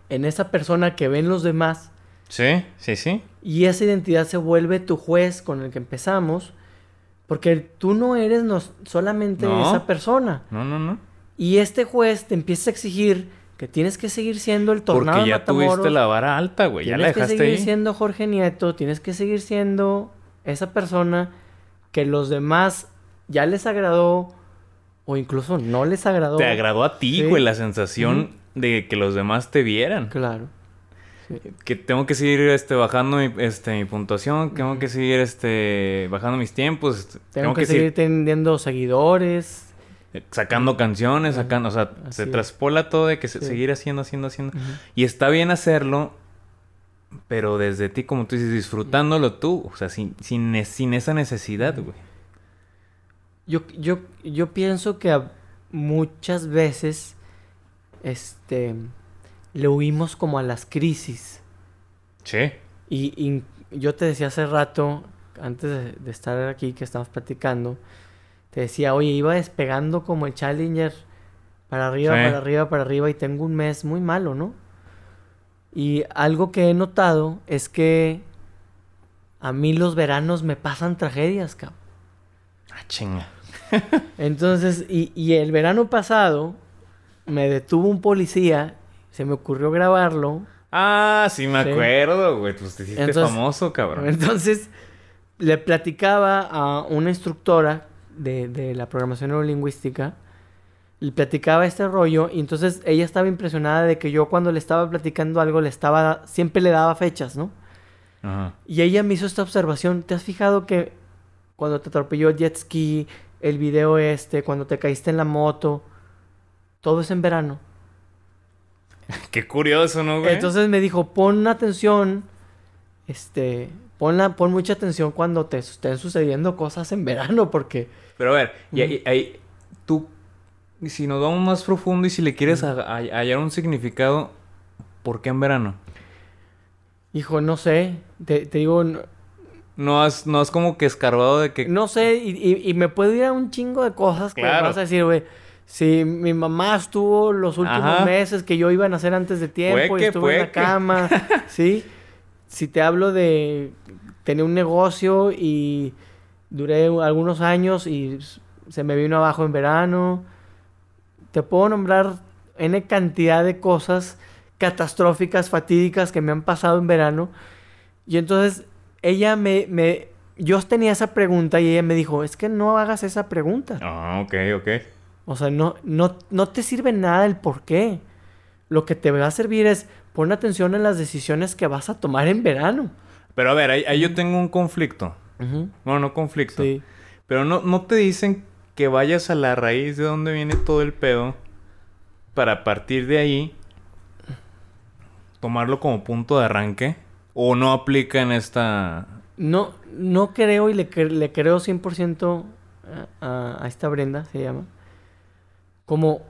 en esa persona que ven los demás. Sí, sí, sí. Y esa identidad se vuelve tu juez con el que empezamos porque tú no eres solamente esa persona. No, no, no. Y este juez te empieza a exigir que tienes que seguir siendo el tornado Porque ya tuviste la vara alta, güey. Ya la dejaste Tienes que seguir siendo Jorge Nieto. Tienes que seguir siendo esa persona que los demás ya les agradó o incluso no les agradó. Te agradó a ti, güey, la sensación de que los demás te vieran. Claro. Que tengo que seguir este, bajando mi, este, mi puntuación, tengo que seguir este, bajando mis tiempos. este, Tengo, que, seguir teniendo seguidores. eh, sacando canciones, sacando, o sea, así se es. traspola todo de que Sí. seguir haciendo, haciendo, haciendo. Y está bien hacerlo, pero desde ti, como tú dices, disfrutándolo tú, o sea, sin, sin, sin esa necesidad, güey. Yo, yo, yo pienso que muchas veces este, le huimos como a las crisis. Sí. Y, y yo te decía hace rato, antes de, de estar aquí que estamos platicando, te decía, oye, iba despegando como el Challenger para arriba, Sí. para arriba, para arriba y tengo un mes muy malo, ¿no? Y algo que he notado es que a mí los veranos me pasan tragedias, cabrón. Ah, chinga. Entonces, y, y el verano pasado me detuvo un policía, se me ocurrió grabarlo. Ah, sí me Sí. acuerdo, güey. Pues te hiciste Entonces- famoso, cabrón. Entonces, le platicaba a una instructora de, de la programación neurolingüística, le platicaba este rollo, y entonces ella estaba impresionada de que yo cuando le estaba platicando algo, le estaba, siempre le daba fechas, ¿no? Ajá. Y ella me hizo esta observación, ¿te has fijado que cuando te atropelló el jet ski, el video este, cuando te caíste en la moto, todo es en verano? Qué curioso, ¿no, güey? Entonces me dijo, pon atención, este, pon, la- pon mucha atención cuando te estén sucediendo cosas en verano, porque... Pero a ver, y Ujú. ahí, ahí, tú, si nos vamos más profundo y si le quieres ha- ha- hallar un significado, ¿por qué en verano? Hijo, no sé, te, te digo, no, has, no has como que escarbado de que... no sé, y, y- y me puedo ir a un chingo de cosas que Claro. vas a decir, güey. Si mi mamá estuvo los últimos Ajá. meses que yo iba a nacer antes de tiempo y que, estuve en la cama, ¿sí? Si te hablo de tener un negocio y duré algunos años y se me vino abajo en verano. Te puedo nombrar N cantidad de cosas catastróficas, fatídicas que me han pasado en verano. Y entonces ella me, me... Yo tenía esa pregunta y ella me dijo, es que no hagas esa pregunta. Ah, ok, ok. O sea, no, no, no te sirve nada el por qué. Lo que te va a servir es pon atención en las decisiones que vas a tomar en verano. Pero a ver, ahí, ahí yo tengo un conflicto. Bueno, no conflicto. Sí. Pero no, no te dicen que vayas a la raíz de donde viene todo el pedo para partir de ahí tomarlo como punto de arranque. O no aplica en esta... No, no creo y le, le creo 100% a, a, esta Brenda, se llama. Como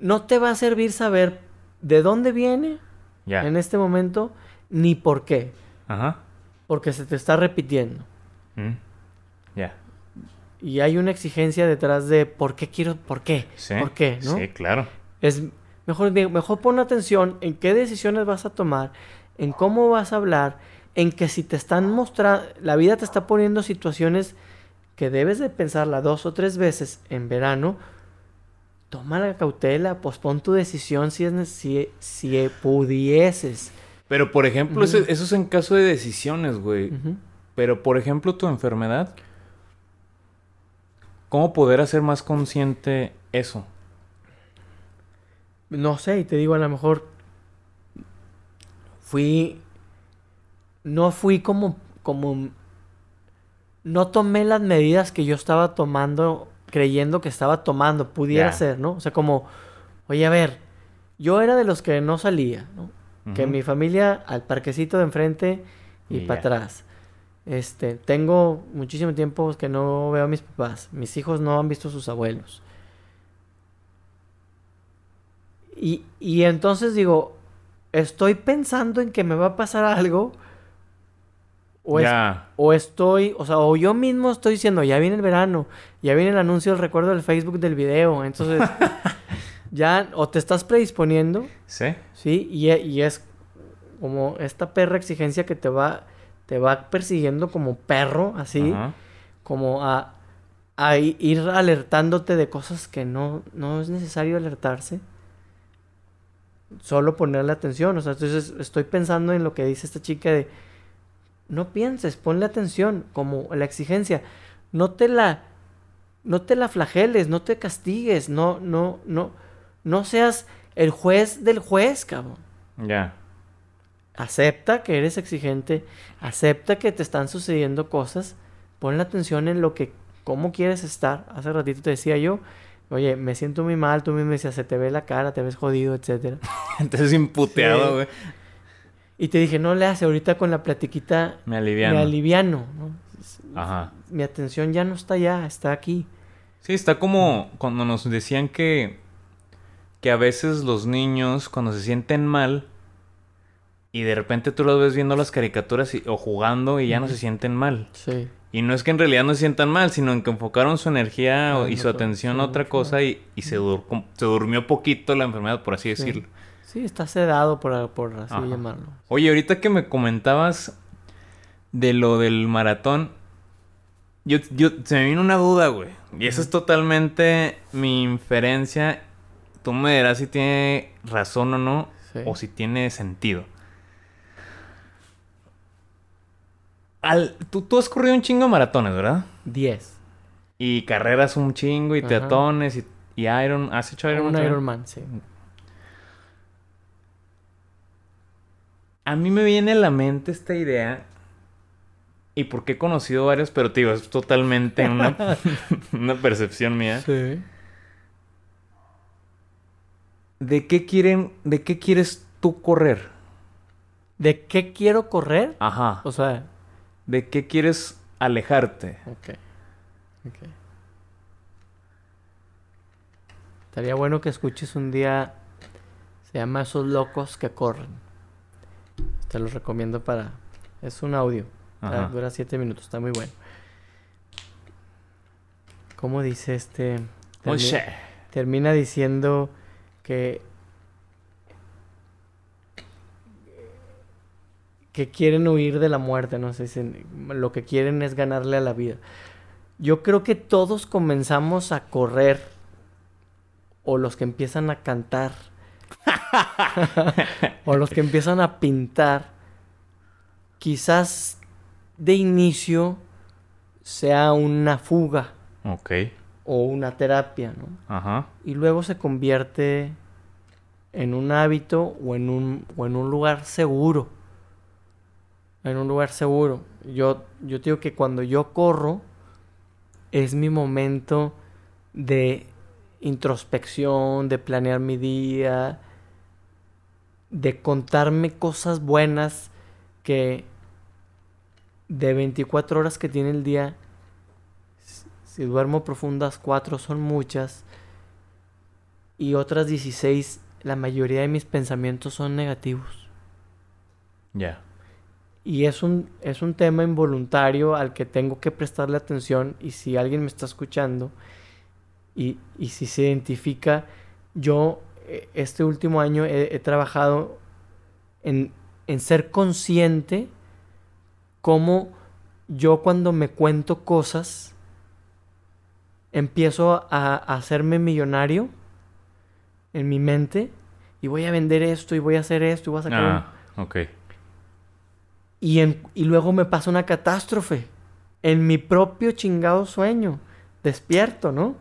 no te va a servir saber de dónde viene Ya. en este momento ni por qué, Ajá. porque se te está repitiendo. Mm. Ya. Y hay una exigencia detrás de por qué quiero, por qué, Sí. por qué, ¿no? Sí, claro. Es mejor, mejor pon atención en qué decisiones vas a tomar, en cómo vas a hablar, en que si te están mostrando, la vida te está poniendo situaciones que debes de pensarla dos o tres veces en verano, toma la cautela, pospon tu decisión si, es, si, si pudieses. Pero, por ejemplo, eso, es en caso de decisiones, güey. Pero, por ejemplo, tu enfermedad. ¿Cómo poder hacer más consciente eso? No sé, y te digo, a lo mejor fui. No fui como. como. No tomé las medidas que yo estaba tomando, creyendo que estaba tomando, pudiera Ya. ser, ¿no? O sea, como, oye, a ver, yo era de los que no salía, ¿no? Que mi familia al parquecito de enfrente y, para atrás. Este, tengo muchísimo tiempo que no veo a mis papás. Mis hijos no han visto a sus abuelos. Y, y entonces digo, ¿estoy pensando en que me va a pasar algo? O, es- o estoy, o sea, o yo mismo estoy diciendo, ya viene el verano, ya viene el anuncio, el recuerdo del Facebook del video. Entonces, ya, o te estás predisponiendo, ¿Sí? ¿sí? Y, e- y es como esta perra exigencia que te va, te va persiguiendo como perro, así, como a, a ir alertándote de cosas que no, no es necesario alertarse. Solo ponerle atención. O sea, entonces estoy pensando en lo que dice esta chica de no pienses, ponle atención, como la exigencia. No te la, no te la flageles, no te castigues, no, no, no, no seas el juez del juez, cabrón. Ya. Acepta que eres exigente, acepta que te están sucediendo cosas, pon la atención en lo que, cómo quieres estar. Hace ratito te decía yo, oye, me siento muy mal, tú mismo me decías, se te ve la cara, te ves jodido, etcétera. Entonces imputeado, Sí. güey. Y te dije, no le hace, ahorita con la platiquita Me aliviano. me aliviano, ¿no? Ajá. Mi atención ya no está allá, está aquí. Sí, está como cuando nos decían que, que a veces los niños cuando se sienten mal y de repente tú los ves viendo las caricaturas y- o jugando y ya no se sienten mal. Sí. Y no es que en realidad no se sientan mal, sino en que enfocaron su energía Ah, y no, su atención sí, a otra cosa y, y se, dur- se durmió poquito la enfermedad, por así Sí. decirlo. Sí, está sedado por, por así Ajá. llamarlo. Oye, ahorita que me comentabas de lo del maratón, yo, yo se me vino una duda, güey. Y esa es totalmente mi inferencia. Tú me dirás si tiene razón o no, Sí. o si tiene sentido. Al, tú, tú has corrido un chingo de maratones, ¿verdad? 10. Y carreras un chingo, y Ajá. teatones, y, y Iron. ¿Has hecho Iron Un también? Ironman, sí. A mí me viene a la mente esta idea. Y porque he conocido varios, pero te digo, es totalmente una, una percepción mía. Sí. ¿De qué quieren, de qué quieres tú correr? ¿De qué quiero correr? Ajá. O sea, ¿De qué quieres alejarte? ok. Estaría bueno que escuches un día. Se llama Esos locos que corren. Te lo recomiendo para. Es un audio. Ajá. Dura 7 minutos, está muy bueno. ¿Cómo dice este? Termi- termina diciendo que que quieren huir de la muerte, no sé si lo que quieren es ganarle a la vida. Yo creo que todos comenzamos a correr o los que empiezan a cantar o los que empiezan a pintar quizás de inicio sea una fuga Ok. o una terapia, ¿no? Ajá. y luego se convierte en un hábito o en un, o en un lugar seguro. En un lugar seguro. Yo, yo digo que cuando yo corro es mi momento de introspección, de planear mi día, de contarme cosas buenas que de 24 horas que tiene el día, si- si duermo profundas, 4 son muchas y otras 16, la mayoría de mis pensamientos son negativos. Ya. Y es un, es un tema involuntario al que tengo que prestarle atención y si alguien me está escuchando y, y si se identifica, yo eh, este último año he, he trabajado en, en ser consciente cómo yo cuando me cuento cosas empiezo a, a hacerme millonario en mi mente y voy a vender esto y voy a hacer esto y voy a sacar un- Ah, ok. Y, en- y luego me pasa una catástrofe en mi propio chingado sueño. Despierto, ¿no?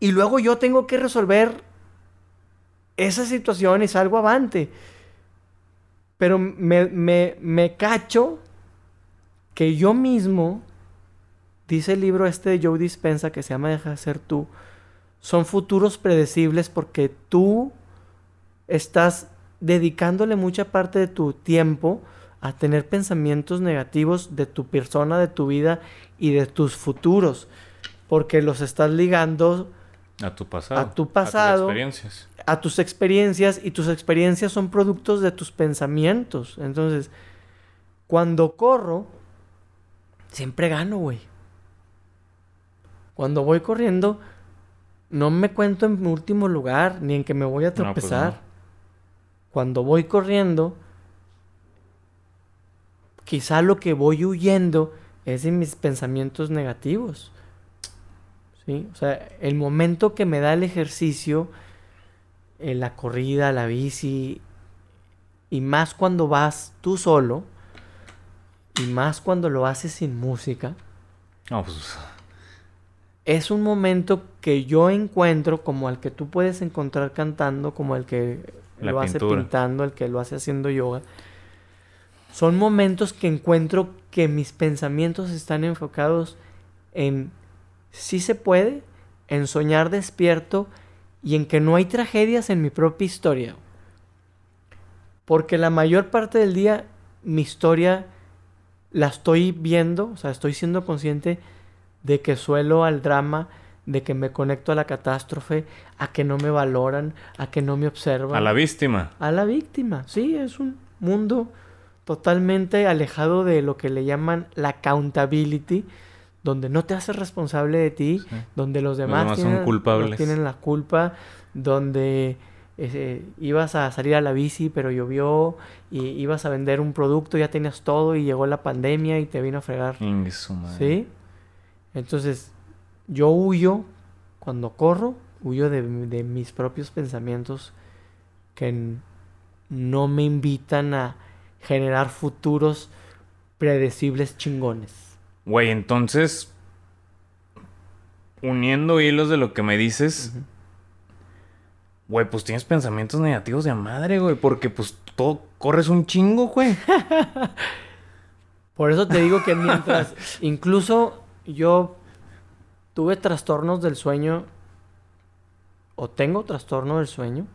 Y luego yo tengo que resolver esa situación y salgo avante. Pero me, me, me cacho que yo mismo, dice el libro este de Joe Dispensa que se llama Deja de ser tú, son futuros predecibles porque tú estás dedicándole mucha parte de tu tiempo a tener pensamientos negativos de tu persona, de tu vida y de tus futuros, porque los estás ligando A tu pasado. A tu pasado. tus experiencias. a tus experiencias y tus experiencias son productos de tus pensamientos. Entonces, cuando corro, siempre gano, güey. Cuando voy corriendo, no me cuento en último lugar, ni en que me voy a No, pues tropezar. no. Cuando voy corriendo, quizá lo que voy huyendo es de mis pensamientos negativos. ¿Sí? O sea, el momento que me da el ejercicio, eh, la corrida, la bici, y más cuando vas tú solo, y más cuando lo haces sin música, No, pues. es un momento que yo encuentro como el que tú puedes encontrar cantando, como el que lo hace pintando, el que lo hace haciendo yoga. Son momentos que encuentro que mis pensamientos están enfocados en si se puede, en soñar despierto y en que no hay tragedias en mi propia historia. Porque la mayor parte del día mi historia la estoy viendo, o sea, estoy siendo consciente de que suelo al drama, de que me conecto a la catástrofe, a que no me valoran, a que no me observan. A la víctima. A la víctima, sí, es un mundo totalmente alejado de lo que le llaman la accountability, donde no te haces responsable de ti, donde los demás, tienen, son culpables. tienen la culpa, donde eh, ibas a salir a la bici pero llovió y ibas a vender un producto, ya tenías todo y llegó la pandemia y te vino a fregar. ¿Sí? Entonces, yo huyo, cuando corro, huyo de, de mis propios pensamientos que no me invitan a generar futuros predecibles chingones. Güey, entonces, uniendo hilos de lo que me dices, güey, pues tienes pensamientos negativos de madre, güey, porque pues todo corres un chingo, güey. Por eso te digo que mientras, incluso yo tuve trastornos del sueño, o tengo trastorno del sueño,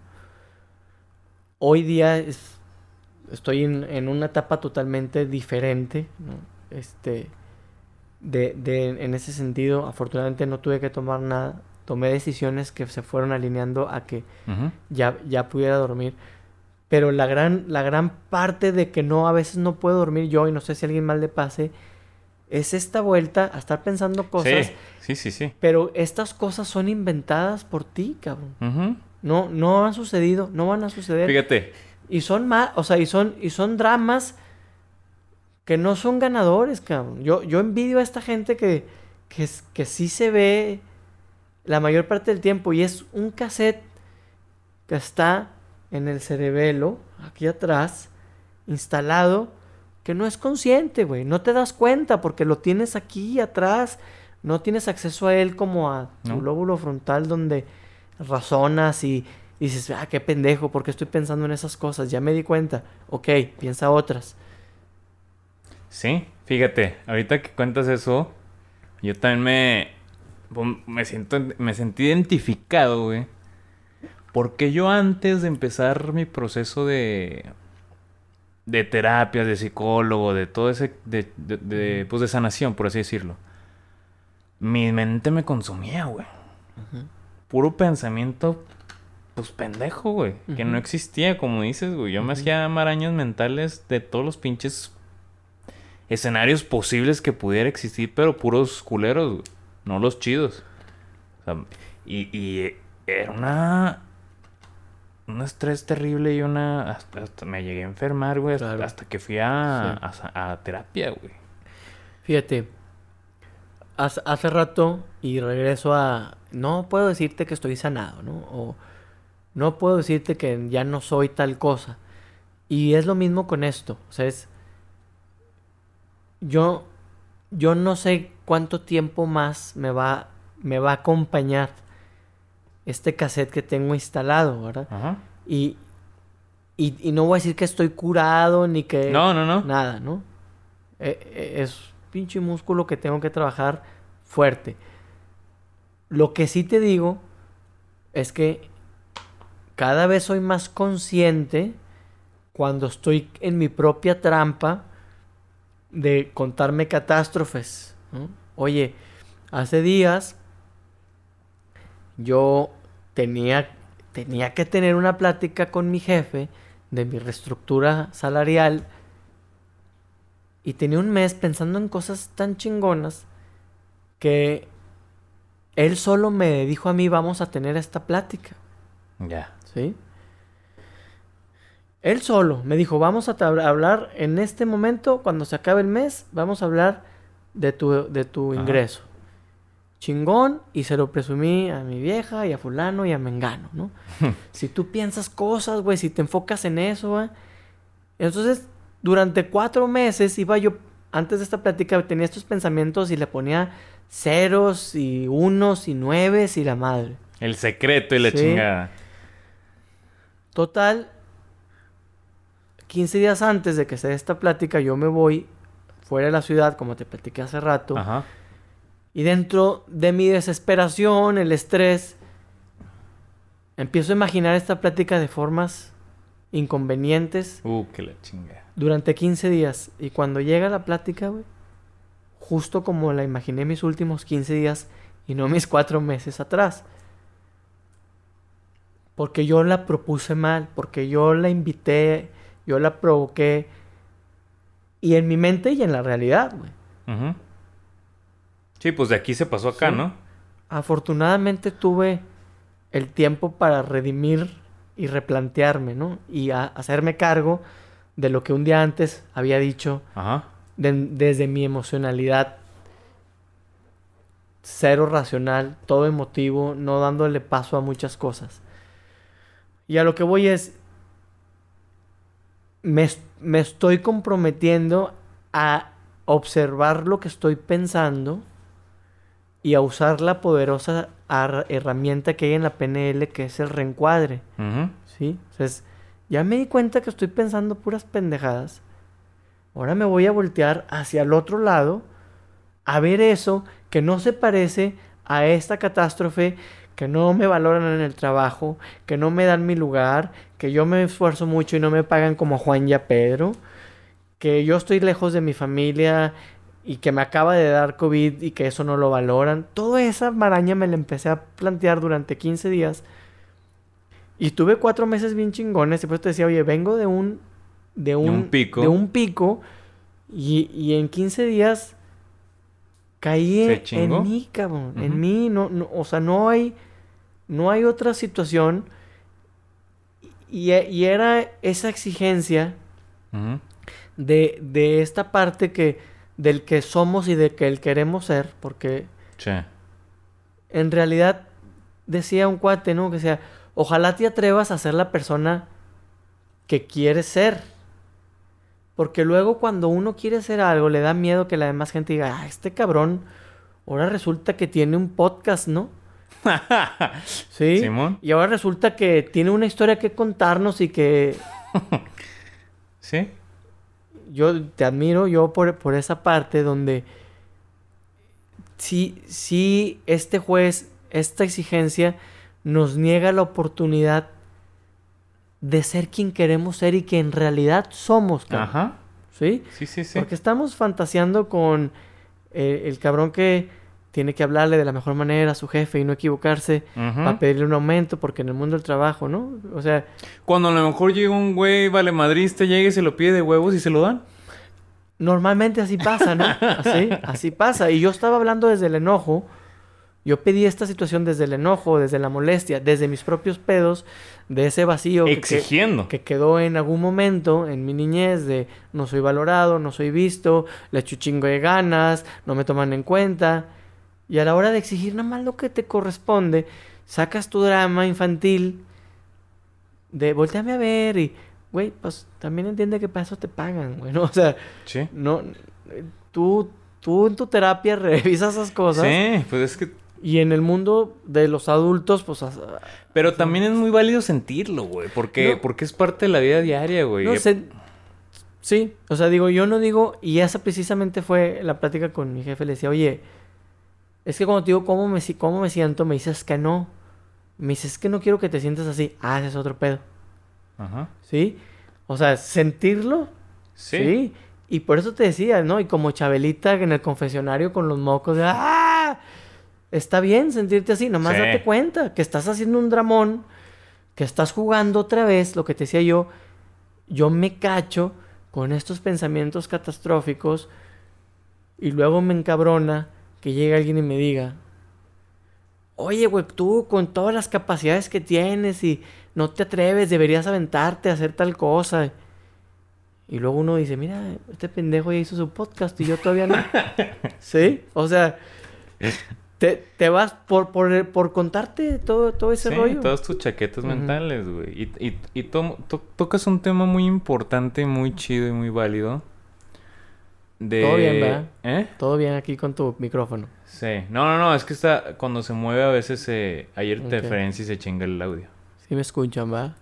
hoy día es estoy en, una etapa totalmente diferente, Este, de, de, en ese sentido, afortunadamente no tuve que tomar nada. Tomé decisiones que se fueron alineando a que ya, ya pudiera dormir. Pero la gran, la gran parte de que no, a veces no puedo dormir yo y no sé si a alguien mal le pase, es esta vuelta a estar pensando cosas. Sí, sí, sí. Pero estas cosas son inventadas por ti, cabrón. No, no han sucedido, no van a suceder. Fíjate, y son más, o sea, y son, y son dramas que no son ganadores, cabrón. Yo, yo envidio a esta gente que, que, que sí se ve la mayor parte del tiempo y es un cassette que está en el cerebelo, aquí atrás, instalado, que no es consciente, güey. No te das cuenta porque lo tienes aquí atrás. No tienes acceso a él como a tu lóbulo frontal donde razonas y y dices, ah, qué pendejo, ¿por qué estoy pensando en esas cosas? Ya me di cuenta. Ok, piensa otras. Sí, fíjate, ahorita que cuentas eso, yo también me, me siento, me sentí identificado, güey. Porque yo antes de empezar mi proceso de, de terapias, de psicólogo, de todo ese, de, de, pues de sanación, por así decirlo, mi mente me consumía, güey. Puro pensamiento pues pendejo, güey. Que no existía, como dices, güey. Yo me hacía marañas mentales de todos los pinches escenarios posibles que pudiera existir, pero puros culeros, güey. No los chidos. O sea, y, y era una. Un estrés terrible y una. Hasta, me llegué a enfermar, güey. Hasta, que fui a, a, terapia, güey. Fíjate. Hace, hace rato y regreso a. No puedo decirte que estoy sanado, ¿no? O no puedo decirte que ya no soy tal cosa. Y es lo mismo con esto. O sea, es... Yo, yo no sé cuánto tiempo más me va, me va a acompañar este cassette que tengo instalado, ¿verdad? Ajá. Y, y, no voy a decir que estoy curado ni que... No, no, no. Nada, ¿no? E, e, es pinche músculo que tengo que trabajar fuerte. Lo que sí te digo es que cada vez soy más consciente cuando estoy en mi propia trampa de contarme catástrofes. Oye, hace días yo tenía, tenía que tener una plática con mi jefe de mi reestructura salarial y tenía un mes pensando en cosas tan chingonas que él solo me dijo a mí vamos a tener esta plática. Ya. ¿Sí? Él solo me dijo, vamos a hablar en este momento, cuando se acabe el mes, vamos a hablar de tu, de tu ingreso. Chingón, y se lo presumí a mi vieja y a fulano y a Mengano, ¿no? si tú piensas cosas, güey, si te enfocas en eso, güey. Entonces, durante cuatro meses iba yo, antes de esta plática, tenía estos pensamientos y le ponía ceros y unos y nueves y la madre. El secreto y la chingada. Total, 15 días antes de que se dé esta plática, yo me voy fuera de la ciudad, como te platiqué hace rato. Ajá. Y dentro de mi desesperación, el estrés, empiezo a imaginar esta plática de formas inconvenientes Uh, que la chinga. durante 15 días. Y cuando llega la plática, güey, justo como la imaginé mis últimos 15 días y no mis cuatro meses atrás. Porque yo la propuse mal, porque yo la invité, yo la provoqué. Y en mi mente y en la realidad, güey. Sí, pues de aquí se pasó acá, Sí. ¿no? Afortunadamente tuve el tiempo para redimir y replantearme, ¿no? Y a- hacerme cargo de lo que un día antes había dicho Ajá. de- desde mi emocionalidad cero racional, todo emotivo, no dándole paso a muchas cosas. Y a lo que voy es, me, me estoy comprometiendo a observar lo que estoy pensando y a usar la poderosa herramienta que hay en la PNL, que es el reencuadre. ¿Sí? Entonces, ya me di cuenta que estoy pensando puras pendejadas. Ahora me voy a voltear hacia el otro lado a ver eso que no se parece a esta catástrofe, que no me valoran en el trabajo, que no me dan mi lugar, que yo me esfuerzo mucho y no me pagan como Juan y a Pedro, que yo estoy lejos de mi familia y que me acaba de dar COVID y que eso no lo valoran. Toda esa maraña me la empecé a plantear durante 15 días. Y tuve cuatro meses bien chingones. Y pues te decía, oye, vengo de un. De un, un pico. De un pico. Y, y en 15 días. Caí ¿Se en, mí, cabrón. En mí. No, no, o sea, no hay. No hay otra situación. Y, y era esa exigencia de, de esta parte que. Del que somos y de que el queremos ser. Porque Sí. en realidad decía un cuate, ¿no? Que decía, ojalá te atrevas a ser la persona que quieres ser. Porque luego cuando uno quiere ser algo, le da miedo que la demás gente diga, ah, este cabrón, ahora resulta que tiene un podcast, ¿no? Sí. Simón. Y ahora resulta que tiene una historia que contarnos y que Sí. yo te admiro yo por, por esa parte donde sí, sí este juez, esta exigencia nos niega la oportunidad de ser quien queremos ser y que en realidad somos. cabrón. Ajá. ¿Sí? Sí, sí, sí. Porque estamos fantaseando con eh, el cabrón que tiene que hablarle de la mejor manera a su jefe y no equivocarse para pedirle un aumento porque en el mundo del trabajo, ¿no? O sea, Cuando a lo mejor llega un güey vale madrista, llega y se lo pide de huevos y se lo dan. Normalmente así pasa, ¿no? Así, así pasa. Y yo estaba hablando desde el enojo. Yo pedí esta situación desde el enojo, desde la molestia, desde mis propios pedos, de ese vacío que, Exigiendo. que quedó en algún momento en mi niñez de no soy valorado, no soy visto, le echo chingo de ganas, no me toman en cuenta. Y a la hora de exigir nada más lo que te corresponde, sacas tu drama infantil de volteame a ver y, güey, pues también entiende que para eso te pagan, güey, ¿no? O sea, Sí. no, tú, tú en tu terapia revisas esas cosas Sí, pues es que... y en el mundo de los adultos, pues, Pero también es muy válido sentirlo, güey. Porque, No. porque es parte de la vida diaria, güey. no sé. Sí, o sea, digo, yo no digo, y esa precisamente fue la plática con mi jefe, le decía, oye, es que cuando te digo cómo me, cómo me siento, me dices que no. Me dices que no quiero que te sientas así. Ah, ese es otro pedo. Ajá. ¿Sí? O sea, sentirlo, Sí. Sí. Y por eso te decía, ¿no? Y como Chabelita en el confesionario con los mocos de ¡Ah! Está bien sentirte así, nomás Sí. date cuenta que estás haciendo un dramón, que estás jugando otra vez, lo que te decía yo, yo me cacho con estos pensamientos catastróficos y luego me encabrona que llegue alguien y me diga, oye, güey, tú con todas las capacidades que tienes y no te atreves, deberías aventarte a hacer tal cosa. Y luego uno dice, mira, este pendejo ya hizo su podcast y yo todavía no. ¿Sí? O sea, te, te vas por, por, por contarte todo, todo ese Sí, rollo. todas tus chaquetas mentales, güey. Y, y, y to- to- tocas un tema muy importante, muy chido y muy válido. De... Todo bien, ¿verdad? ¿Eh? Todo bien aquí con tu micrófono. Sí. No, no, no. Es que está... Cuando se mueve a veces eh, hay Ok. interferencia y se chinga el audio. Sí me escuchan, ¿va?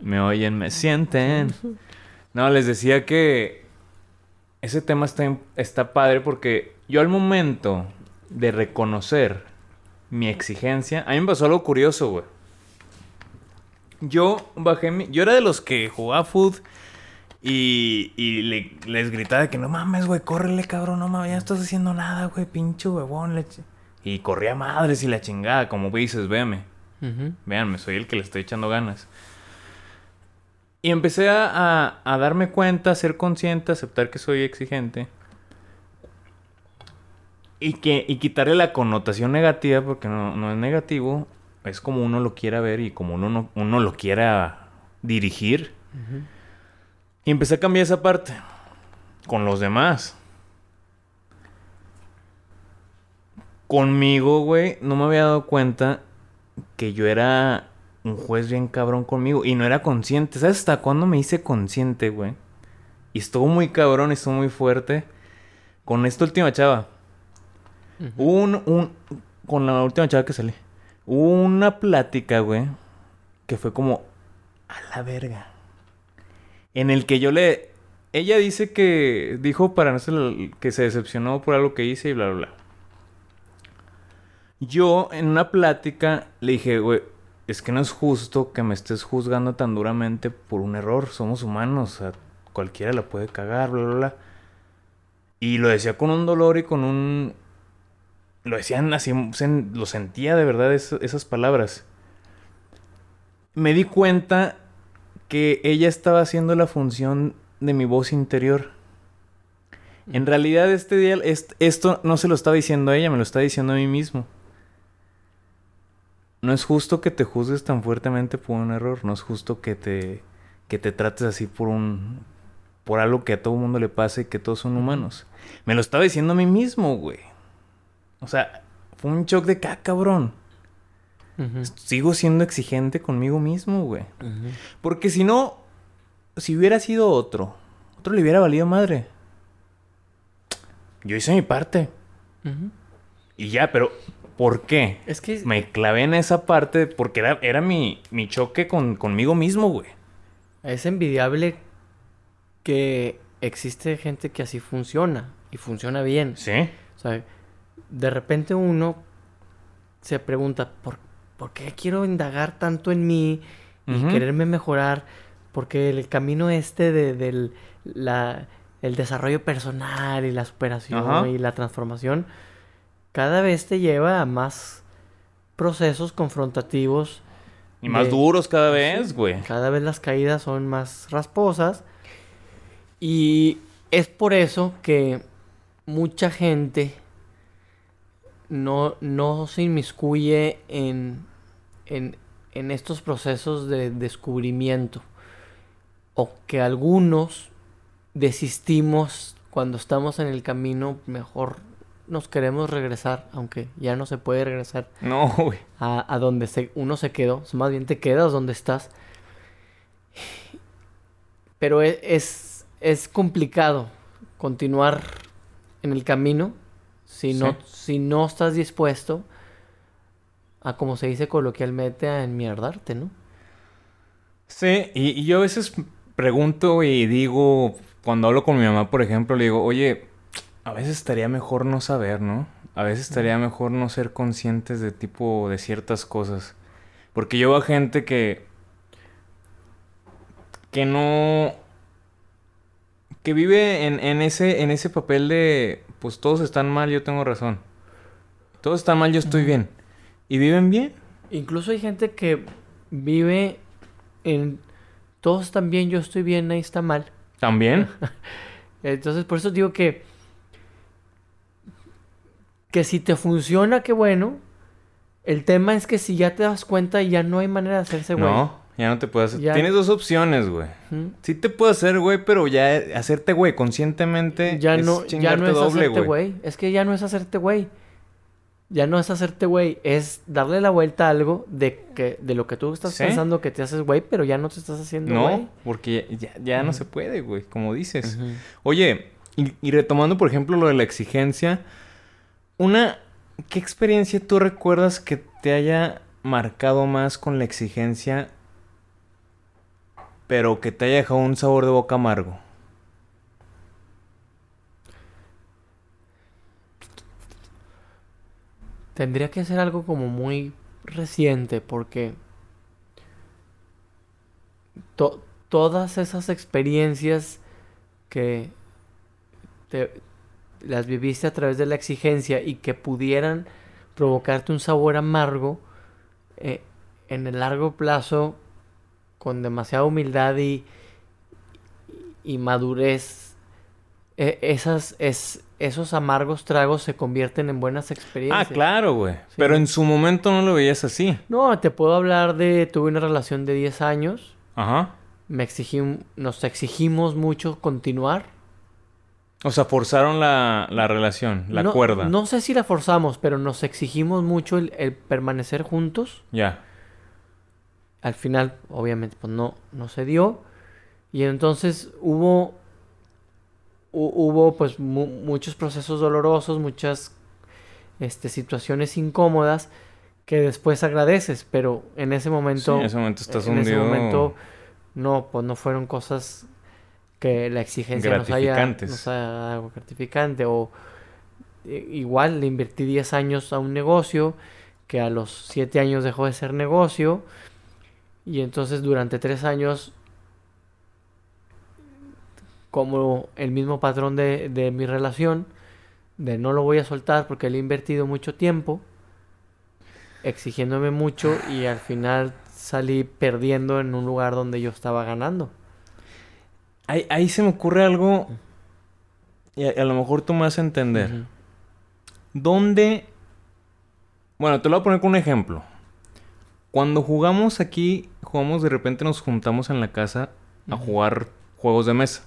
Me oyen, me sienten. No, les decía que ese tema está, está padre porque yo al momento de reconocer mi exigencia, a mí me pasó algo curioso, güey. Yo bajé mi... Yo era de los que jugaba food y, y les gritaba de que no mames, güey, córrele, cabrón, no mames, ya no estás haciendo nada, güey, pinche huevón. Leche. Y corría madres y la chingada, como dices, véame. Véanme, soy el que le estoy echando ganas. Y empecé a, a, darme cuenta, a ser consciente, a aceptar que soy exigente. Y, que, y quitarle la connotación negativa, porque no, no es negativo, es como uno lo quiera ver y como uno, uno lo quiera dirigir. Y empecé a cambiar esa parte con los demás. Conmigo, güey, no me había dado cuenta que yo era un juez bien cabrón conmigo y no era consciente. ¿Sabes hasta cuándo me hice consciente, güey? Y estuvo muy cabrón, estuvo muy fuerte. Con esta última chava. Un, un, con la última chava que salí. una plática, güey, que fue como a la verga. En el que yo le... Ella dice que dijo para no que se decepcionó por algo que hice y bla, bla, bla. Yo en una plática le dije, güey, es que no es justo que me estés juzgando tan duramente por un error. Somos humanos, o sea, cualquiera la puede cagar, bla, bla, bla. Y lo decía con un dolor y con un... Lo decían así, lo sentía de verdad esas palabras. Me di cuenta que ella estaba haciendo la función de mi voz interior. En realidad este día, esto no se lo estaba diciendo a ella, me lo estaba diciendo a mí mismo. No es justo que te juzgues tan fuertemente por un error, no es justo que te, que te trates así por un, por algo que a todo mundo le pasa y que todos son humanos. Me lo estaba diciendo a mí mismo, güey. O sea, fue un shock de caca, cabrón. Sigo siendo exigente conmigo mismo, güey. Porque si no, si hubiera sido otro, otro le hubiera valido madre. Yo hice mi parte. Y ya, pero ¿por qué? Es que... Me clavé en esa parte porque era, era mi, mi choque con, conmigo mismo, güey. Es envidiable que existe gente que así funciona y funciona bien. Sí. O sea, de repente uno se pregunta, ¿por qué? ¿por qué quiero indagar tanto en mí y quererme mejorar? Porque el camino este de, del el desarrollo personal y la superación y la transformación cada vez te lleva a más procesos confrontativos. Y más duros cada vez, güey. Cada vez las caídas son más rasposas. Y es por eso que mucha gente no, no se inmiscuye en en, estos procesos de descubrimiento o que algunos desistimos cuando estamos en el camino, mejor nos queremos regresar, aunque ya no se puede regresar. No, güey. A, donde se, uno se quedó. Más bien te quedas donde estás. Pero e, es, es, complicado continuar en el camino si, no, si no estás dispuesto a como se dice coloquialmente a enmierdarte, ¿no? Sí, y, yo a veces pregunto y digo, cuando hablo con mi mamá, por ejemplo, le digo, oye, a veces estaría mejor no saber, ¿no? A veces estaría mejor no ser conscientes de tipo de ciertas cosas. Porque yo veo gente que. que no. que vive en, en, ese, en ese papel de. Pues todos están mal, yo tengo razón. Todos están mal, yo estoy bien. ¿Y viven bien? Incluso hay gente que vive en... Todos están bien, yo estoy bien, ahí está mal. ¿También? Entonces, por eso digo que... Que si te funciona, qué bueno. El tema es que si ya te das cuenta, ya no hay manera de hacerse güey. No, ya no te puedes hacer. Tienes dos opciones, güey. Sí te puedo hacer, güey, pero ya hacerte, güey, conscientemente. Ya no, ya no es hacerte, güey. Es que ya no es hacerte, güey ya no es hacerte güey, es darle la vuelta a algo de que de lo que tú estás pensando que te haces güey, pero ya no te estás haciendo güey. No, porque ya, ya no se puede, güey, como dices. Oye, y, retomando, por ejemplo, lo de la exigencia, una... ¿Qué experiencia tú recuerdas que te haya marcado más con la exigencia pero que te haya dejado un sabor de boca amargo. Tendría que ser algo como muy reciente porque to- todas esas experiencias que te- las viviste a través de la exigencia y que pudieran provocarte un sabor amargo, eh, en el largo plazo, con demasiada humildad y, y madurez, e- esas, es, esos amargos tragos se convierten en buenas Ah, experiencias. claro, güey. Sí. Pero en su momento no lo veías así. No, te puedo hablar de, tuve una relación de 10 años, Ajá. me exigí, nos exigimos mucho continuar. O sea, forzaron la, la relación, la no, cuerda. No sé si la forzamos, pero nos exigimos mucho el, el permanecer juntos. Ya. Al final, obviamente, pues no, no se dio. Y entonces hubo, hu- hubo pues mu- muchos procesos dolorosos, muchas este, situaciones incómodas que después agradeces, pero en ese Sí, momento... en ese momento estás en ese hundido. momento no, pues no fueron cosas que la exigencia nos haya, nos haya dado algo gratificante. O eh, igual le invertí 10 años a un negocio que a los 7 años dejó de ser negocio. Y entonces durante 3 años, como el mismo patrón de, de mi relación, de no lo voy a soltar porque le he invertido mucho tiempo, exigiéndome mucho y al final salí perdiendo en un lugar donde yo estaba ganando. Ahí, ahí se me ocurre algo. Y a, a lo mejor tú me vas a entender. ¿Dónde? Bueno, te lo voy a poner con un ejemplo. Cuando jugamos aquí, jugamos de repente nos juntamos en la casa a jugar juegos de mesa.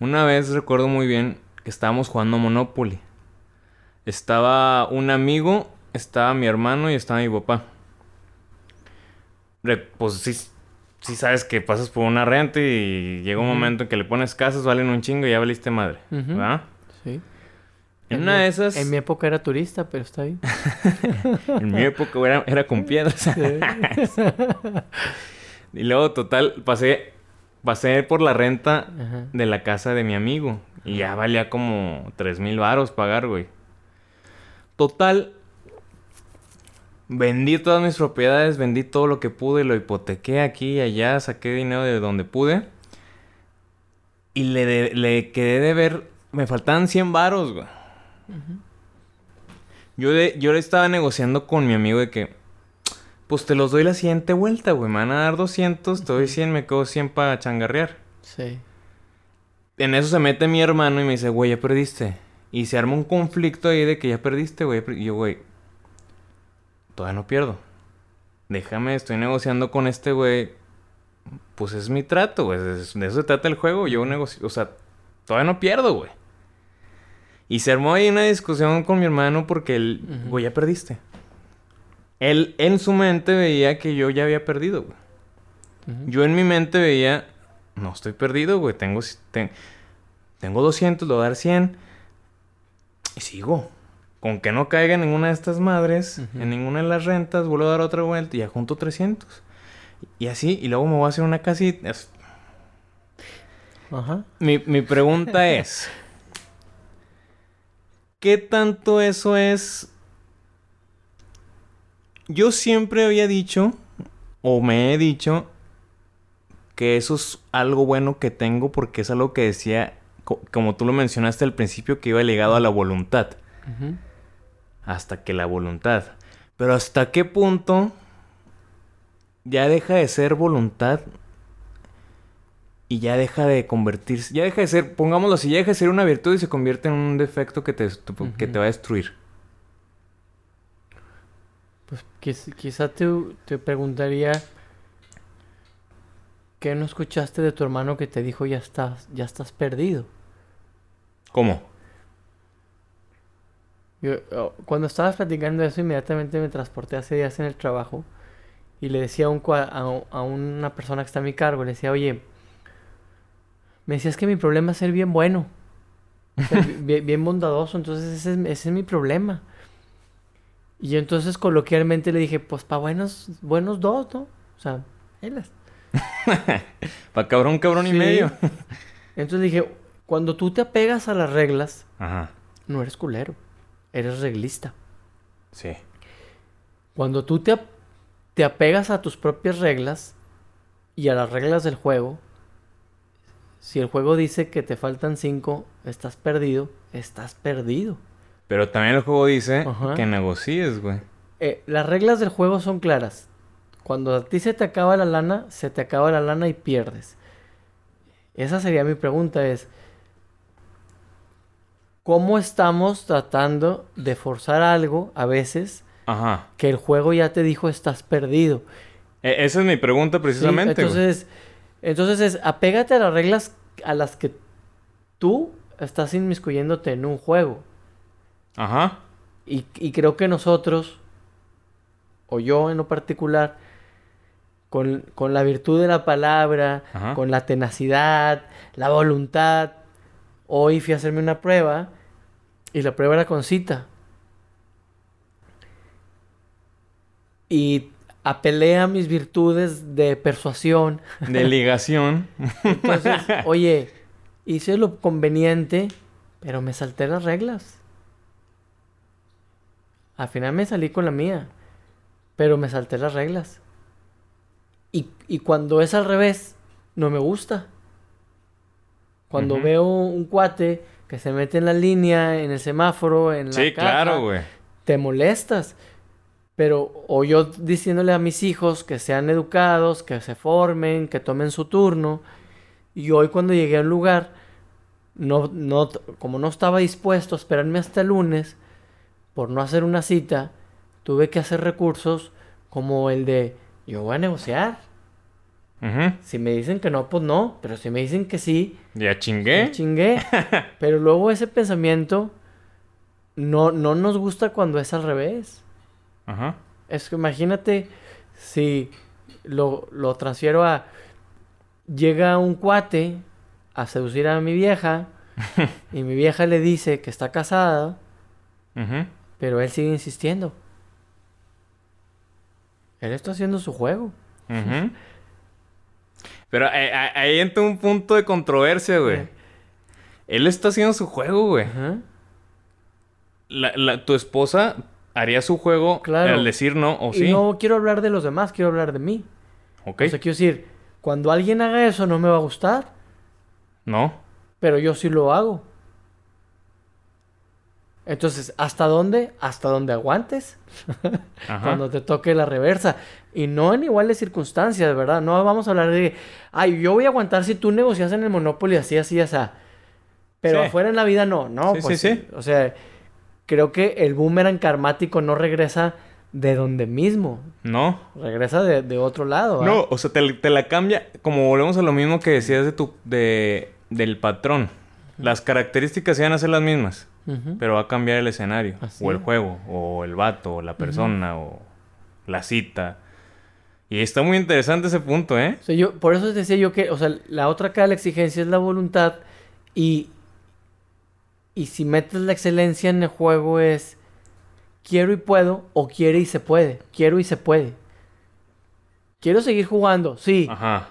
Una vez recuerdo muy bien que estábamos jugando Monopoly. Estaba un amigo, estaba mi hermano y estaba mi papá. Pues sí, sí sabes que pasas por una renta y llega un momento en que le pones casas, valen un chingo y ya valiste madre. ¿Verdad? Sí. En En una mi- de esas, En mi época era turista, pero está bien. en mi época era, era con piedras. y luego, total, pasé, pasé por la renta Ajá. de la casa de mi amigo. Y ya valía como tres mil varos pagar, güey. Total. Vendí todas mis propiedades, vendí todo lo que pude, lo hipotequé aquí y allá, saqué dinero de donde pude. Y le, de- le quedé de ver, me faltaban 100 varos, güey. Yo, de- yo le estaba negociando con mi amigo de que, pues te los doy la siguiente vuelta, güey. Me van a dar 200, te doy 100, me quedo 100 para changarrear. Sí. En eso se mete mi hermano y me dice, güey, ya perdiste. Y se arma un conflicto ahí de que ya perdiste, güey. Y yo, güey, todavía no pierdo. Déjame, estoy negociando con este güey. Pues es mi trato, güey. De eso se trata el juego. Yo negocio, o sea, todavía no pierdo, güey. Y se armó ahí una discusión con mi hermano porque él, Ujú. güey, ya perdiste. Él en su mente veía que yo ya había perdido, güey. Yo en mi mente veía, no estoy perdido, güey. Tengo, ten- tengo 200, le voy a dar 100. Y sigo. Con que no caiga en ninguna de estas madres, en ninguna de las rentas, vuelvo a dar otra vuelta y ya junto 300. Y así, y luego me voy a hacer una casita. Ajá. Mi, mi pregunta es, ¿qué tanto eso es? Yo siempre había dicho, o me he dicho, que eso es algo bueno que tengo porque es algo que decía, co- como tú lo mencionaste al principio, que iba ligado a la voluntad. Hasta que la voluntad. Pero hasta qué punto ya deja de ser voluntad y ya deja de convertirse, ya deja de ser, pongámoslo así, ya deja de ser una virtud y se convierte en un defecto que te, que te va a destruir. Pues quiz- quizá te, te preguntaría ¿qué no escuchaste de tu hermano que te dijo ya estás, ya estás perdido? ¿Cómo? Yo, oh, cuando estabas platicando eso, inmediatamente me transporté hace días en el trabajo y le decía a, un a, a una persona que está a mi cargo, le decía, oye, me decías que mi problema es ser bien bueno, ser bien, bien bondadoso, entonces ese es, ese es mi problema. Y yo entonces coloquialmente le dije, pues para buenos, buenos dos, ¿no? O sea, ahí las- Pa' cabrón, cabrón y medio. Entonces dije, cuando tú te apegas a las reglas, Ajá. no eres culero, eres reglista. Sí. Cuando tú te, te apegas a tus propias reglas y a las reglas del juego, si el juego dice que te faltan cinco, estás perdido, estás perdido. Pero también el juego dice Ajá. que negocies, güey. Eh, las reglas del juego son claras. Cuando a ti se te acaba la lana, se te acaba la lana y pierdes. Esa sería mi pregunta es, ¿cómo estamos tratando de forzar algo a veces Ajá. que el juego ya te dijo estás perdido? E- esa es mi pregunta Sí, precisamente, güey. Entonces, es, apégate a las reglas a las que tú estás inmiscuyéndote en un juego. Ajá. Y, y creo que nosotros, o yo en lo particular, con, con la virtud de la palabra, Ajá. con la tenacidad, la voluntad, hoy fui a hacerme una prueba y la prueba era con cita. Y apelé a mis virtudes de persuasión. De ligación. Entonces, oye, hice lo conveniente, pero me salté las reglas. Al final me salí con la mía, pero me salté las reglas. Y, y cuando es al revés, no me gusta. Cuando veo un cuate que se mete en la línea, en el semáforo, en la sí, caja, claro, güey. te molestas. Pero, o yo diciéndole a mis hijos que sean educados, que se formen, que tomen su turno. Y hoy cuando llegué al lugar, no, no, como no estaba dispuesto a esperarme hasta el lunes, por no hacer una cita, tuve que hacer recursos como el de, yo voy a negociar. Si me dicen que no, pues no. Pero si me dicen que sí, Ya chingué. me chingué. Pero luego ese pensamiento no, no nos gusta cuando es al revés. Ajá. Es que imagínate si lo, lo transfiero a... Llega un cuate a seducir a mi vieja y mi vieja le dice que está casada, pero él sigue insistiendo. Él está haciendo su juego. Pero eh, ahí entra un punto de controversia, güey. Eh. Él está haciendo su juego, güey. La- la- tu esposa haría su juego Claro. al decir no o y sí. no quiero hablar de los demás, quiero hablar de mí. Ok. O sea, quiero decir, cuando alguien haga eso no me va a gustar, no. pero yo sí lo hago. Entonces, ¿hasta dónde? Hasta donde aguantes. Ajá. cuando te toque la reversa. Y no en iguales circunstancias, ¿verdad? No vamos a hablar de, ay, yo voy a aguantar si tú negocias en el Monopoly así, así, así. Pero Sí. afuera en la vida no, no. Sí, pues, sí, sí. O sea, creo que el boomerang karmático no regresa de donde mismo. No. Regresa de, de otro lado. ¿verdad? No, o sea, te, te la cambia. Como volvemos a lo mismo que decías de tu, de, del patrón. Las características iban a ser las mismas. Pero va a cambiar el escenario. Así o el es. juego. O el vato. O la persona. O la cita. Y está muy interesante ese punto, ¿eh? O sea, yo, por eso decía yo que, o sea, la otra cara de la exigencia es la voluntad y, y si metes la excelencia en el juego es quiero y puedo o quiere y se puede, quiero y se puede. Quiero seguir jugando, sí. Ajá.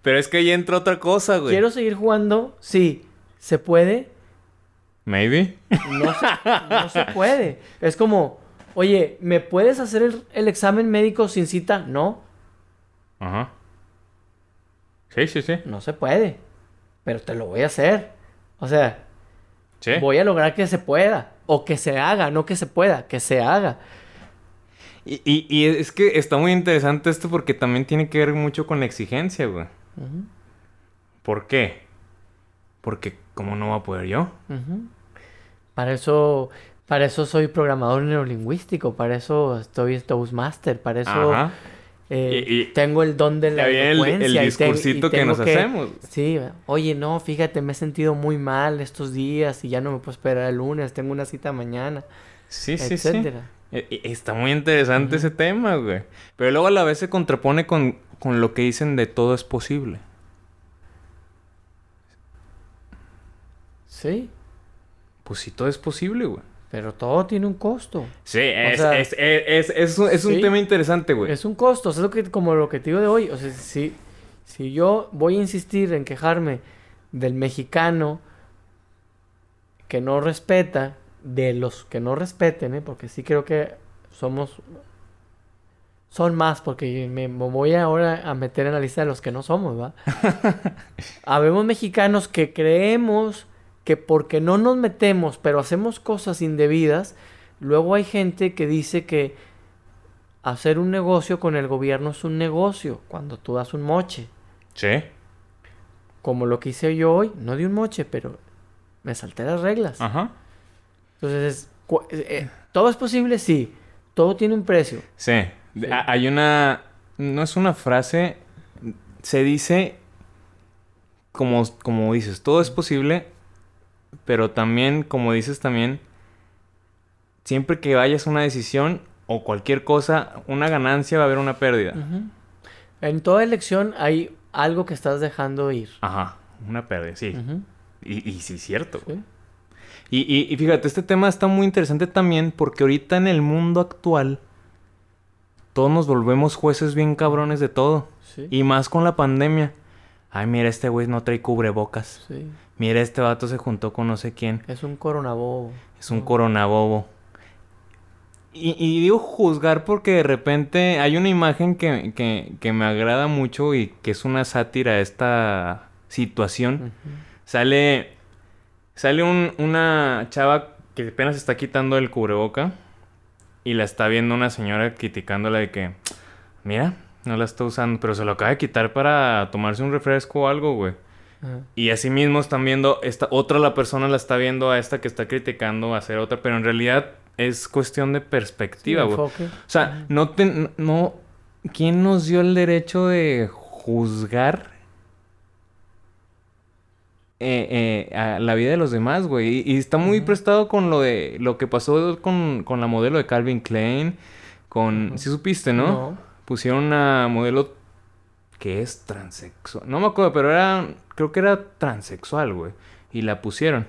Pero es que ahí entra otra cosa, güey. Quiero seguir jugando, sí. ¿Se puede? Maybe. No se, no se puede. Es como, oye, ¿me puedes hacer el, el examen médico sin cita? No, Ajá. Sí, sí, sí. no se puede. Pero te lo voy a hacer. O sea, Sí. Voy a lograr que se pueda. O que se haga, no que se pueda, que se haga. Y, y, y es que está muy interesante esto porque también tiene que ver mucho con la exigencia, güey. ¿Por qué? Porque, ¿cómo no va a poder yo? Para eso, para eso soy programador neurolingüístico, para eso estoy en Toastmaster, para eso Ajá. Eh, Y- y- tengo el don de la el- el elocuencia y te- y discursito que nos hacemos. Sí, oye, no, fíjate, me he sentido muy mal estos días y ya no me puedo esperar el lunes, tengo una cita mañana, Sí, sí, sí. etcétera. E- e- Está muy interesante ese tema, güey. Pero luego a la vez se contrapone con, con lo que dicen de todo es posible. Sí, Pues sí, todo es posible, güey. Pero todo tiene un costo. Sí, es, sea, es, es, es- un, es un sí. tema interesante, güey. Es un costo, es lo que, como lo que te digo de hoy. O sea, si, Si yo voy a insistir en quejarme del mexicano que no respeta, de los que no respeten, ¿eh? porque sí creo que somos... Son más, porque me voy ahora a meter en la lista de los que no somos, ¿va? Habemos mexicanos que creemos que porque no nos metemos, pero hacemos cosas indebidas, luego hay gente que dice que hacer un negocio con el gobierno es un negocio, cuando tú das un moche. Sí. Como lo que hice yo hoy, no di un moche, pero me salté las reglas. Ajá. Entonces, eh, eh, ¿todo es posible? Sí. Todo tiene un precio. Sí. Ha- Hay una. No es una frase. Se dice. Como, como dices, todo es posible. Pero también, como dices también. Siempre que vayas a una decisión o cualquier cosa, una ganancia va a haber una pérdida. En toda elección hay algo que estás dejando ir. Ajá, una pérdida, sí. Ujú. Y, y sí, es cierto. Sí. Y, y- y fíjate, este tema está muy interesante también porque ahorita en el mundo actual todos nos volvemos jueces bien cabrones de todo. Sí. Y más con la pandemia. Ay, mira, este güey no trae cubrebocas. Sí. Mira, este vato se juntó con no sé quién. Es un coronabobo. Es un coronabobo. Y, y digo juzgar porque de repente hay una imagen que, que- que me agrada mucho y que es una sátira a esta situación. Sale. Sale un- una chava que apenas está quitando el cubreboca. Y la está viendo una señora criticándola de que. Mira, no la está usando. Pero se lo acaba de quitar para tomarse un refresco o algo, güey. Ajá. Y así mismo están viendo. Esta, otra la persona la está viendo a esta que está criticando a hacer otra. Pero en realidad es cuestión de perspectiva, güey. O sea, no te, no. ¿Quién nos dio el derecho de juzgar eh, eh, a la vida de los demás, güey? Y, y está muy prestado con lo de lo que pasó con, con la modelo de Calvin Klein. Con. Sí supiste, ¿no? Pusieron una modelo que es transexual. No me acuerdo, pero era. Creo que era transexual, güey. Y la pusieron.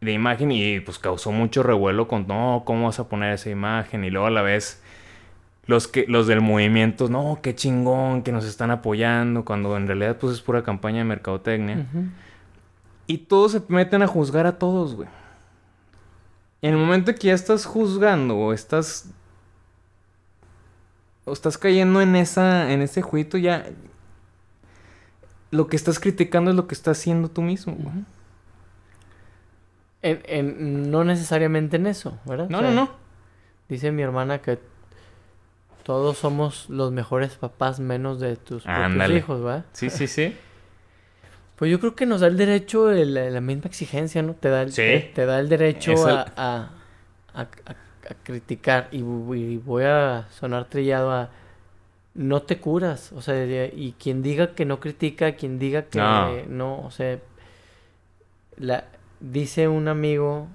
De imagen y pues causó mucho revuelo con no, ¿cómo vas a poner esa imagen? Y luego a la vez los que los del movimiento, no, qué chingón que nos están apoyando, cuando en realidad pues es pura campaña de mercadotecnia. Y todos se meten a juzgar a todos, güey. En el momento que ya estás juzgando o estás o estás cayendo en esa en ese juito ya lo que estás criticando es lo que estás haciendo tú mismo, güey. En, en- no necesariamente en eso, ¿verdad? No, O sea, no, no. Dice mi hermana que todos somos los mejores papás menos de tus propios hijos, ¿verdad? Sí, sí, sí. Pues yo creo que nos da el derecho, el- la misma exigencia, ¿no? Te da el, Sí. te, te da el derecho Es el- a, a- a- a- a criticar. Y, vo- y voy a sonar trillado a... No te curas. O sea, y quien diga que no critica, quien diga que No. no, o sea... La, dice un amigo,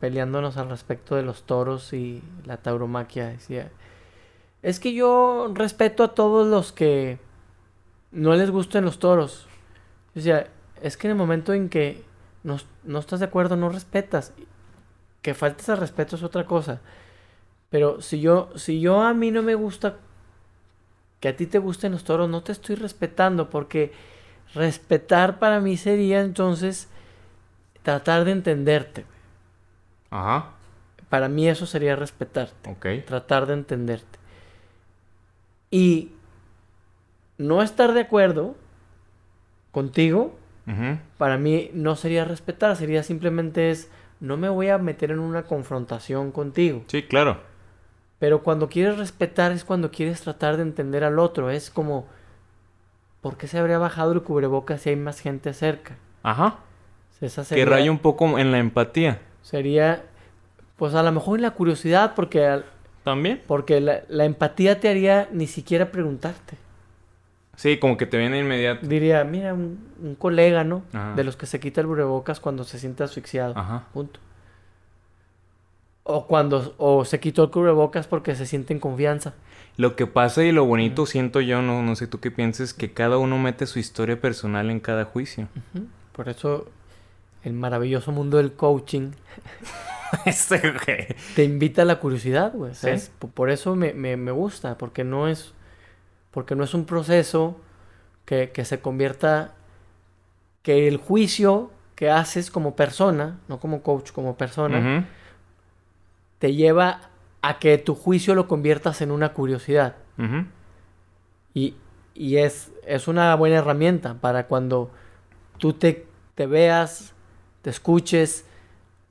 peleándonos al respecto de los toros y la tauromaquia, decía... Es que yo respeto a todos los que no les gusten los toros. O sea, es que en el momento en que no, no estás de acuerdo, no respetas. Que faltes al respeto es otra cosa. Pero si yo, si yo a mí no me gusta que a ti te gusten los toros, no te estoy respetando. Porque respetar para mí sería entonces tratar de entenderte. Ajá. Para mí eso sería respetarte. Ok. Tratar de entenderte. Y no estar de acuerdo contigo para mí no sería respetar, sería simplemente es, no me voy a meter en una confrontación contigo. Sí, claro. Pero cuando quieres respetar es cuando quieres tratar de entender al otro. Es como, ¿por qué se habría bajado el cubrebocas si hay más gente cerca? Ajá. Esa Que sería, raya un poco en la empatía. sería, pues a lo mejor en la curiosidad, porque, ¿También? porque la, la empatía te haría ni siquiera preguntarte. Sí, como que te viene inmediato. Diría, mira, un, un colega, ¿no? Ajá. De los que se quita el cubrebocas cuando se siente asfixiado. Ajá. Punto. O cuando o se quitó el cubrebocas porque se siente en confianza. Lo que pasa y lo bonito siento yo, no, no sé tú qué pienses, que cada uno mete su historia personal en cada juicio. Por eso el maravilloso mundo del coaching güey. te invita a la curiosidad, güey. Sí. Por eso me, me- me gusta, porque no es porque no es un proceso Que, que se convierta, que el juicio que haces como persona, no como coach, como persona, te lleva a que tu juicio lo conviertas en una curiosidad. Y, y es, es una buena herramienta para cuando tú te, te veas, te escuches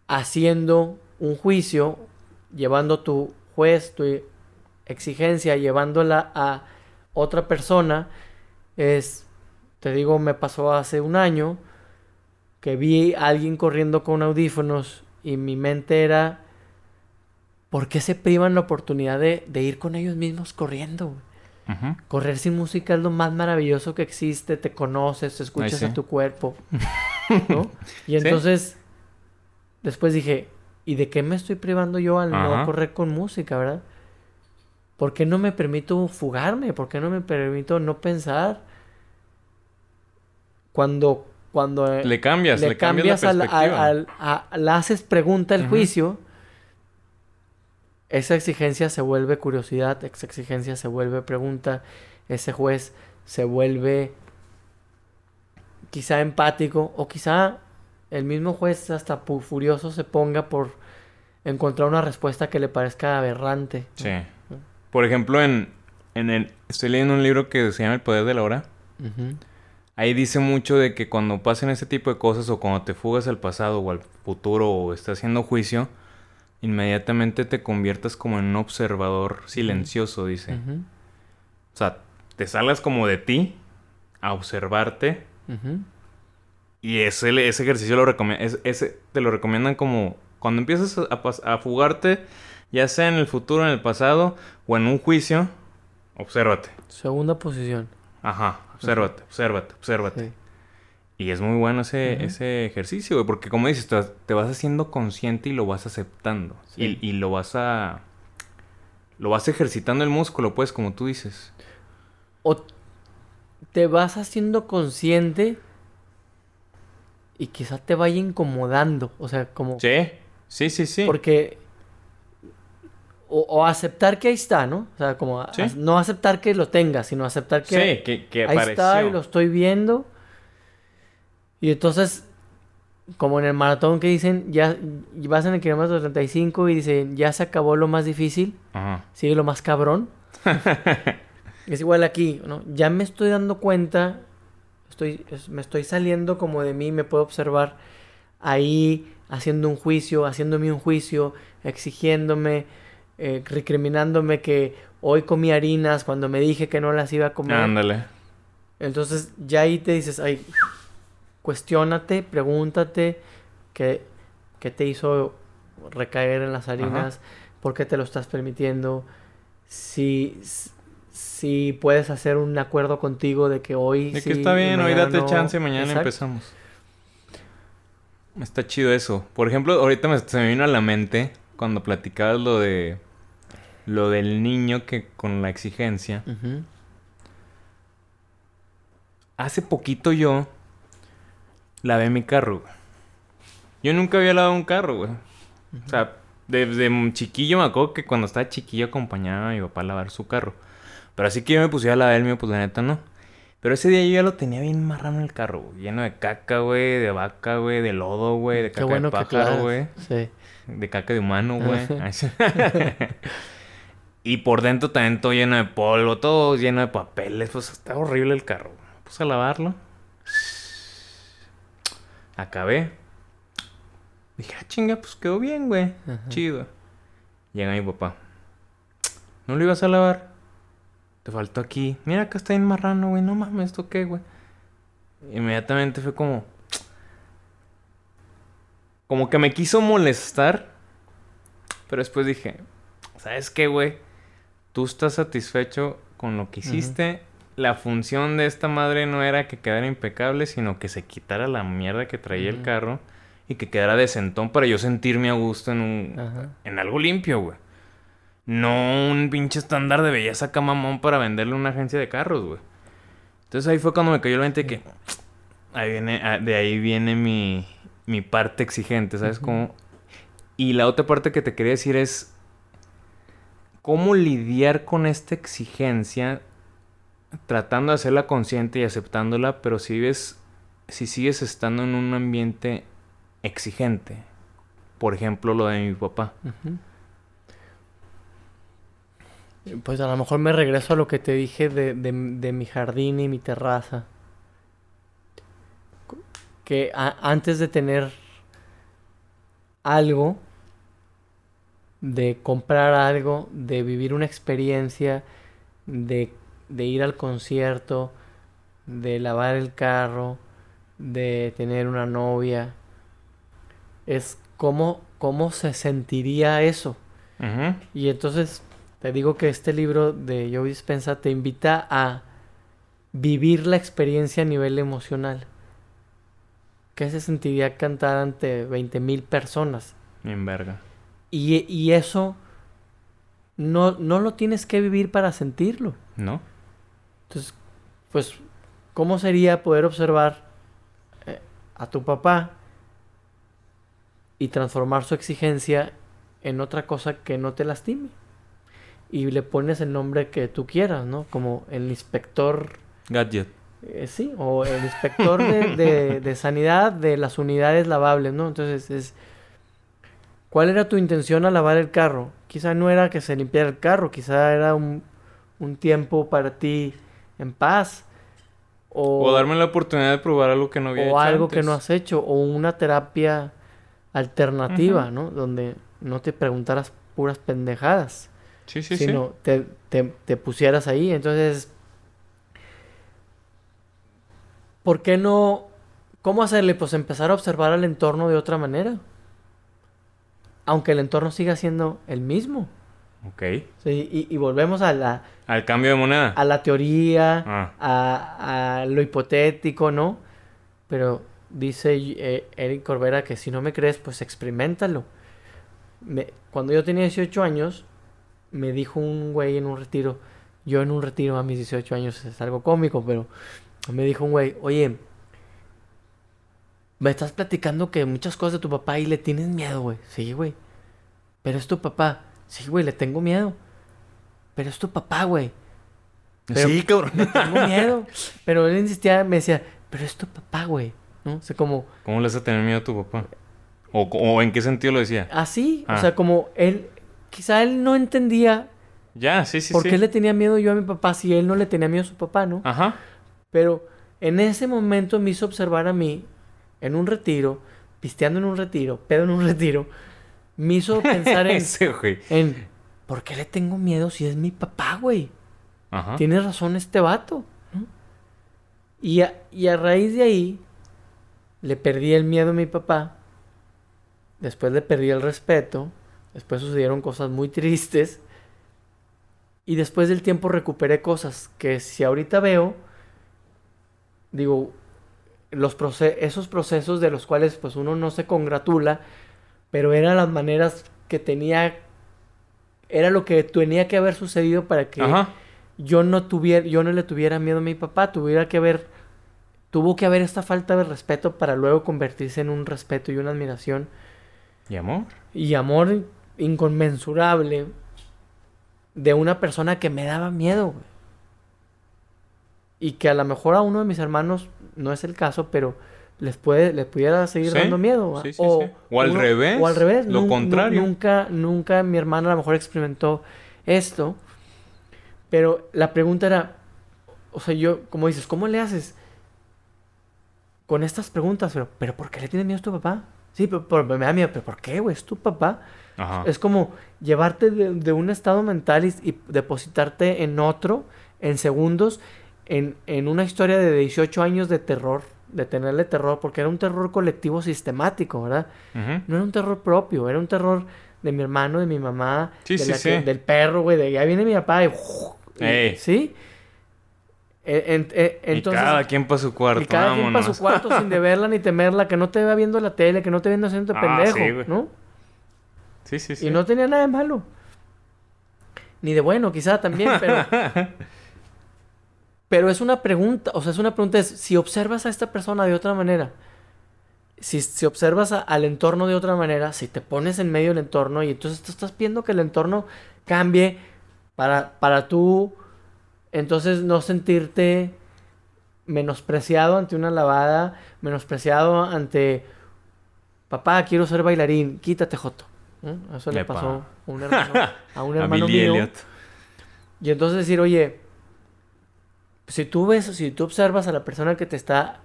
haciendo un juicio, llevando tu juez, tu exigencia, llevándola a otra persona. Es, te digo, me pasó hace un año que vi a alguien corriendo con audífonos y mi mente era, ¿por qué se privan la oportunidad de, de ir con ellos mismos corriendo? Correr sin música es lo más maravilloso que existe, te conoces, te escuchas sí. a tu cuerpo, ¿no? Y Sí. entonces, después dije, ¿y de qué me estoy privando yo al no correr con música, verdad? ¿Por qué no me permito fugarme? ¿Por qué no me permito no pensar? Cuando, cuando eh, Le cambias, le, cambias, la al- al- a- le haces pregunta al juicio, esa exigencia se vuelve curiosidad, esa exigencia se vuelve pregunta, ese juez se vuelve quizá empático o quizá el mismo juez hasta furioso se ponga por encontrar una respuesta que le parezca aberrante. Sí. Por ejemplo, en, en el... Estoy leyendo un libro que se llama El Poder de la Hora. Ahí dice mucho de que cuando pasen ese tipo de cosas o cuando te fugas al pasado o al futuro o estás haciendo juicio, inmediatamente te conviertas como en un observador silencioso, dice. O sea, te salgas como de ti a observarte. Y ese, ese ejercicio lo ese te lo recomiendan como cuando empiezas a, a fugarte, ya sea en el futuro, en el pasado o en un juicio, obsérvate. Segunda posición. Ajá, obsérvate, obsérvate, obsérvate. Sí. Y es muy bueno ese, ese ejercicio, güey, porque como dices, te, te vas haciendo consciente y lo vas aceptando. Sí. Y, y lo vas a... Lo vas ejercitando el músculo, pues, como tú dices. O te vas haciendo consciente y quizá te vaya incomodando. O sea, como... Sí, sí, sí, sí. Porque... O, o aceptar que ahí está, ¿no? O sea, como... a- Sí. no aceptar que lo tengas, sino aceptar que... Sí, que, que ahí apareció. está y lo estoy viendo. Y entonces, como en el maratón que dicen, ya vas en el kilómetro 35 y dicen, ya se acabó lo más difícil, Ajá. sigue lo más cabrón. es igual aquí, ¿no? Ya me estoy dando cuenta, estoy, es- me estoy saliendo como de mí, me puedo observar ahí haciendo un juicio, haciéndome un juicio, exigiéndome, eh, recriminándome que hoy comí harinas cuando me dije que no las iba a comer. Ándale. Entonces ya ahí te dices, ay, cuestiónate, pregúntate qué, qué te hizo recaer en las harinas, por qué te lo estás permitiendo, si, si puedes hacer un acuerdo contigo de que hoy... De sí que está bien, hoy date no. chance, mañana Exacto. empezamos. Está chido eso. Por ejemplo, ahorita me, se me vino a la mente cuando platicabas lo de... Lo del niño que con la exigencia. Hace poquito yo lavé mi carro, güey. Yo nunca había lavado un carro, güey. O sea, desde chiquillo me acuerdo que cuando estaba chiquillo acompañaba a mi papá a lavar su carro. Pero así que yo me pusiera a lavar el mío, pues la neta no. Pero ese día yo ya lo tenía bien marrano el carro, güey. Lleno de caca, güey, de vaca, güey, de lodo, güey, de caca bueno de pájaro, güey. Sí. De caca de humano, güey. y por dentro también todo lleno de polvo, todo lleno de papeles. Pues está horrible el carro. puse a lavarlo. Acabé. Dije, ah, chinga, pues quedó bien, güey. Ajá. Chido. Llega mi papá. ¿No lo ibas a lavar? Te faltó aquí. Mira, acá está bien marrano, güey. No mames, ¿esto qué, güey? Inmediatamente fue como... Como que me quiso molestar. Pero después dije, ¿sabes qué, güey? Tú estás satisfecho con lo que hiciste. La función de esta madre no era que quedara impecable, sino que se quitara la mierda que traía el carro y que quedara decentón para yo sentirme a gusto en un Ajá. en algo limpio, güey. No un pinche estándar de belleza acá mamón para venderle a una agencia de carros, güey. Entonces ahí fue cuando me cayó la mente que ahí viene, ah, de ahí viene mi, mi parte exigente, ¿sabes cómo? Y la otra parte que te quería decir es cómo lidiar con esta exigencia tratando de hacerla consciente y aceptándola, pero si vives, si sigues estando en un ambiente exigente, por ejemplo lo de mi papá. Pues a lo mejor me regreso a lo que te dije de, de- mi jardín y mi terraza. Que antes de tener algo, de comprar algo, de vivir una experiencia, de, de ir al concierto, de lavar el carro, de tener una novia, es cómo, cómo se sentiría eso. Y entonces te digo que este libro de Joe Dispensa te invita a vivir la experiencia a nivel emocional. ¿Qué se sentiría cantar ante 20.000 personas? Bien verga. Y, y eso no, no lo tienes que vivir para sentirlo. ¿No? Entonces, pues, ¿cómo sería poder observar eh, a tu papá y transformar su exigencia en otra cosa que no te lastime? Y le pones el nombre que tú quieras, ¿no? Como el inspector, Gadget. eh, sí, o el inspector de, de- de sanidad de las unidades lavables, ¿no? Entonces es... ¿Cuál era tu intención al lavar el carro? Quizá no era que se limpiara el carro, quizá era un, un tiempo para ti en paz. O, O darme la oportunidad de probar algo que no había o hecho algo que no has hecho, o una terapia alternativa. ¿no? Donde no te preguntaras puras pendejadas, Sí, sí, sino Te, te, te pusieras ahí. Entonces, ¿por qué no? ¿Cómo hacerle? Pues empezar a observar al entorno de otra manera. Aunque el entorno siga siendo el mismo. Ok. Sí, y, y volvemos a la, Al cambio de moneda. a la teoría, Ah. a, a lo hipotético, ¿no? Pero dice eh, Eric Corbera que si no me crees, pues experimentalo. Me- cuando yo tenía 18 años, me dijo un güey en un retiro, yo en un retiro a mis 18 años es algo cómico, pero me dijo un güey, oye, me estás platicando que muchas cosas de tu papá y le tienes miedo, güey. Sí, güey. Pero es tu papá. Sí, güey, le tengo miedo. Pero es tu papá, güey. Pero- sí, cabrón. Tengo miedo. Pero él insistía, me decía, pero es tu papá, güey. ¿No? O sea, como ¿Cómo le vas a tener miedo a tu papá? ¿O, o en qué sentido lo decía? así. O Ah. sea, como él, quizá él no entendía Ya, sí, sí, por sí. qué le tenía miedo yo a mi papá si él no le tenía miedo a su papá, ¿no? Ajá. Pero en ese momento me hizo observar a mí en un retiro, pisteando en un retiro, pedo en un retiro, me hizo pensar en, Ese, en ¿por qué le tengo miedo si es mi papá, güey? Ajá. Tiene razón este vato. ¿no? Y, a, y a raíz de ahí, le perdí el miedo a mi papá. Después le perdí el respeto. Después sucedieron cosas muy tristes. Y después del tiempo recuperé cosas que si ahorita veo, digo, los proce- esos procesos de los cuales pues uno no se congratula, pero eran las maneras que tenía, era lo que tenía que haber sucedido para que Ajá. yo no tuviera, yo no le tuviera miedo a mi papá, tuviera que haber, tuvo que haber esta falta de respeto para luego convertirse en un respeto y una admiración ¿Y amor? y amor inconmensurable de una persona que me daba miedo, güey. Y que a lo mejor a uno de mis hermanos no es el caso, pero les puede, les pudiera seguir Sí, dando miedo. sí, sí, sí. O al revés, O al revés. lo contrario. Nunca, nunca mi hermana a lo mejor experimentó esto. Pero la pregunta era, o sea, yo, como dices, ¿cómo le haces? Con estas preguntas, pero, ¿pero por qué le tiene miedo a tu papá? Sí, pero, pero me da miedo, ¿pero por qué, güey? Es tu papá. Ajá. Es como llevarte de, de un estado mental y, y depositarte en otro en segundos, en, en una historia de 18 años de terror, de tenerle terror, porque era un terror colectivo sistemático, ¿verdad? No era un terror propio, era un terror de mi hermano, de mi mamá, Sí, de sí, la sí. que- del perro, güey, de ya viene mi papá y... y- Ey. ¿Sí? E- en- e- entonces, y cada quien para su cuarto, y cada quien para su vámonos. cuarto sin deberla ni temerla, que no te vea viendo la tele, que no te viendo haciendo Ah, pendejo. ¿no? Sí, sí, sí. Y no tenía nada de malo. Ni de bueno, quizá también, pero. pero es una pregunta. O sea, es una pregunta: es si observas a esta persona de otra manera. Si, si observas a- al entorno de otra manera, si te pones en medio del entorno y entonces tú estás viendo que el entorno cambie para, para tú Entonces no sentirte menospreciado ante una lavada, menospreciado ante papá, quiero ser bailarín, quítate joto. ¿eh? Eso le pasó a un hermano, a un hermano mío. Elliot. Y entonces decir, oye, si tú ves, si tú observas a la persona que te está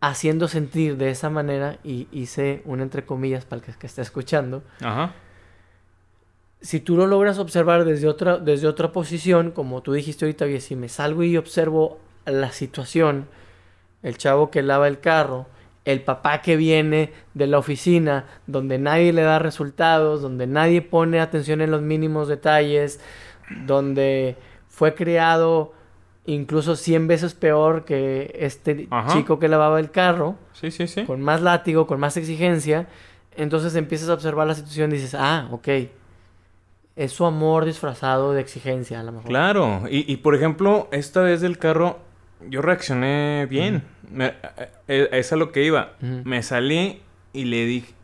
haciendo sentir de esa manera, y hice un entre comillas para el que, que esté escuchando, Ajá. si tú lo logras observar desde otra, desde otra posición, como tú dijiste ahorita, oye, si me salgo y observo la situación, el chavo que lava el carro, el papá que viene de la oficina, donde nadie le da resultados, donde nadie pone atención en los mínimos detalles, donde fue criado incluso 100 veces peor que este Ajá. chico que lavaba el carro, Sí, sí, sí. con más látigo, con más exigencia, entonces empiezas a observar la situación y dices, ah, ok, es su amor disfrazado de exigencia a lo mejor. Claro, y, y por ejemplo, esta vez del carro, yo reaccioné bien. Eh, es a lo que iba. Me salí y le dije.